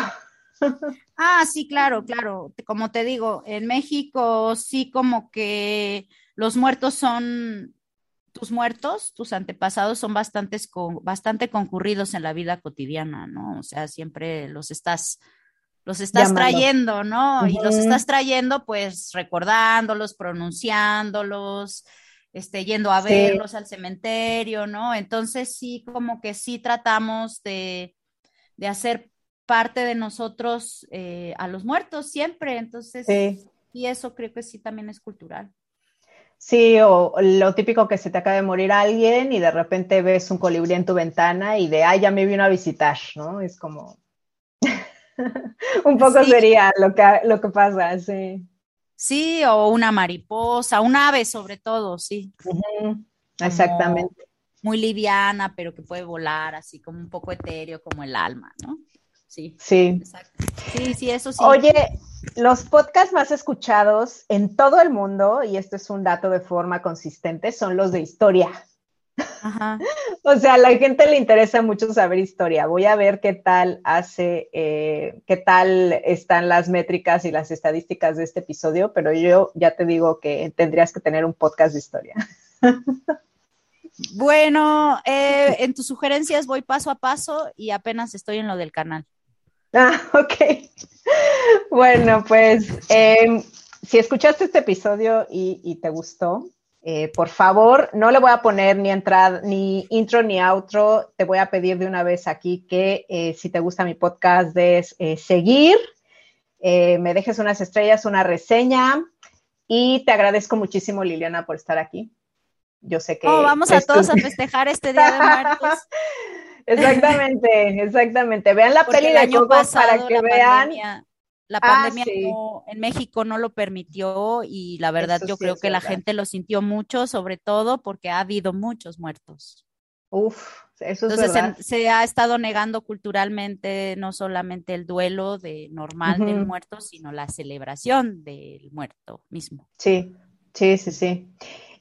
Ah, sí, claro, claro. Como te digo, en México sí como que los muertos son, tus muertos, tus antepasados son bastantes, bastante concurridos en la vida cotidiana, ¿no? O sea, siempre los estás, los estás trayendo, ¿no? Y los estás trayendo pues recordándolos, pronunciándolos, este, yendo a verlos al cementerio, ¿no? Entonces sí, como que sí tratamos de, de hacer parte de nosotros eh, a los muertos siempre, entonces, y eso creo que sí también es cultural. Sí, o lo típico que se te acaba de morir alguien y de repente ves un colibrí en tu ventana y de, ay, ya me vino a visitar, ¿no? Es como, un poco sería lo que, lo que pasa, sí. Sí, o una mariposa, un ave sobre todo, sí. Exactamente. muy liviana, pero que puede volar, así como un poco etéreo, como el alma, ¿no? Sí. Sí. Sí, sí, eso sí. Oye, los podcasts más escuchados en todo el mundo, y esto es un dato de forma consistente, son los de historia. Ajá. o sea, a la gente le interesa mucho saber historia. Voy a ver qué tal hace, eh, qué tal están las métricas y las estadísticas de este episodio, pero yo ya te digo que tendrías que tener un podcast de historia. bueno, eh, en tus sugerencias voy paso a paso y apenas estoy en lo del canal. Ah, ok. Bueno, pues em, si escuchaste este episodio y, te gustó, eh, por favor, no le voy a poner ni entrada, ni intro ni outro. Te voy a pedir de una vez aquí que eh, si te gusta mi podcast, des eh, seguir, me dejes unas estrellas, una reseña y te agradezco muchísimo, Liliana, por estar aquí. Yo sé que. Oh, vamos a todos a festejar este Día de Muertos. Exactamente, exactamente. Vean la peli de Coco para que vean. la ah, pandemia en México no lo permitió y la verdad yo creo que la gente lo sintió mucho, sobre todo porque ha habido muchos muertos. Uf, eso es verdad. Se, se, ha estado negando culturalmente no solamente el duelo de normal uh -huh. del muerto, sino la celebración del muerto mismo. Sí, sí, sí, sí.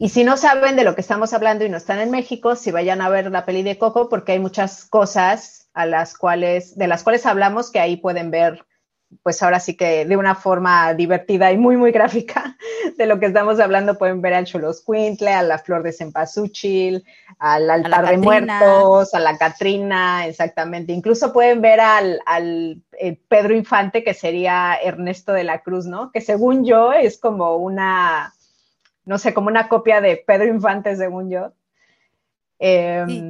Y si no saben de lo que estamos hablando y no están en México, si vayan a ver la peli de Coco, porque hay muchas cosas a las cuales, de las cuales hablamos que ahí pueden ver, pues ahora sí que de una forma divertida y muy, muy gráfica de lo que estamos hablando, pueden ver al Choloscuintle, a la flor de cempasúchil, al altar de muertos, a la Catrina, exactamente. Incluso pueden ver al, al eh, Pedro Infante, que sería Ernesto de la Cruz, ¿no? Que según yo es como una no sé, como una copia de Pedro Infante, según yo. Eh, sí,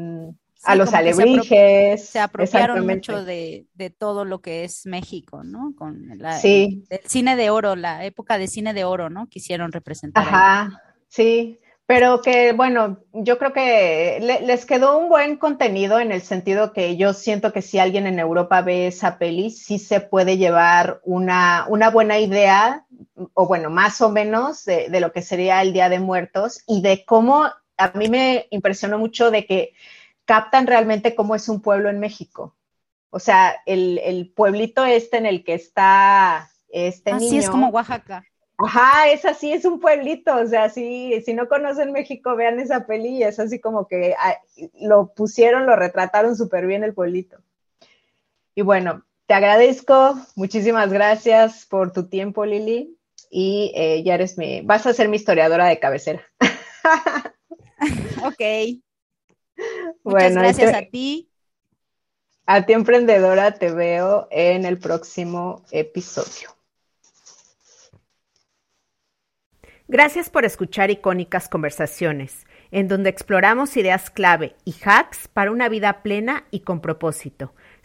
sí, a los alebrijes. Se, apro se apropiaron mucho de, de, todo lo que es México, ¿no? Con la, sí. el, el, cine de oro, la época de cine de oro, ¿no? Quisieron representar. Ajá, ahí. sí. Pero que, bueno, yo creo que le, les quedó un buen contenido en el sentido que yo siento que si alguien en Europa ve esa peli, sí se puede llevar una, una buena idea, o bueno, más o menos, de, de, lo que sería el Día de Muertos y de cómo, a mí me impresionó mucho de que captan realmente cómo es un pueblo en México. O sea, el, el pueblito este en el que está este Así niño. es como Oaxaca. Ajá, es así, es un pueblito, o sea, sí, si no conocen México, vean esa peli, es así como que ah, lo pusieron, lo retrataron súper bien el pueblito. Y bueno, te agradezco, muchísimas gracias por tu tiempo, Lili, y eh, ya eres mi, vas a ser mi historiadora de cabecera. ok. Muchas bueno, gracias te, a ti. A ti, emprendedora, te veo en el próximo episodio. Gracias por escuchar Icónicas Conversaciones, en donde exploramos ideas clave y hacks para una vida plena y con propósito.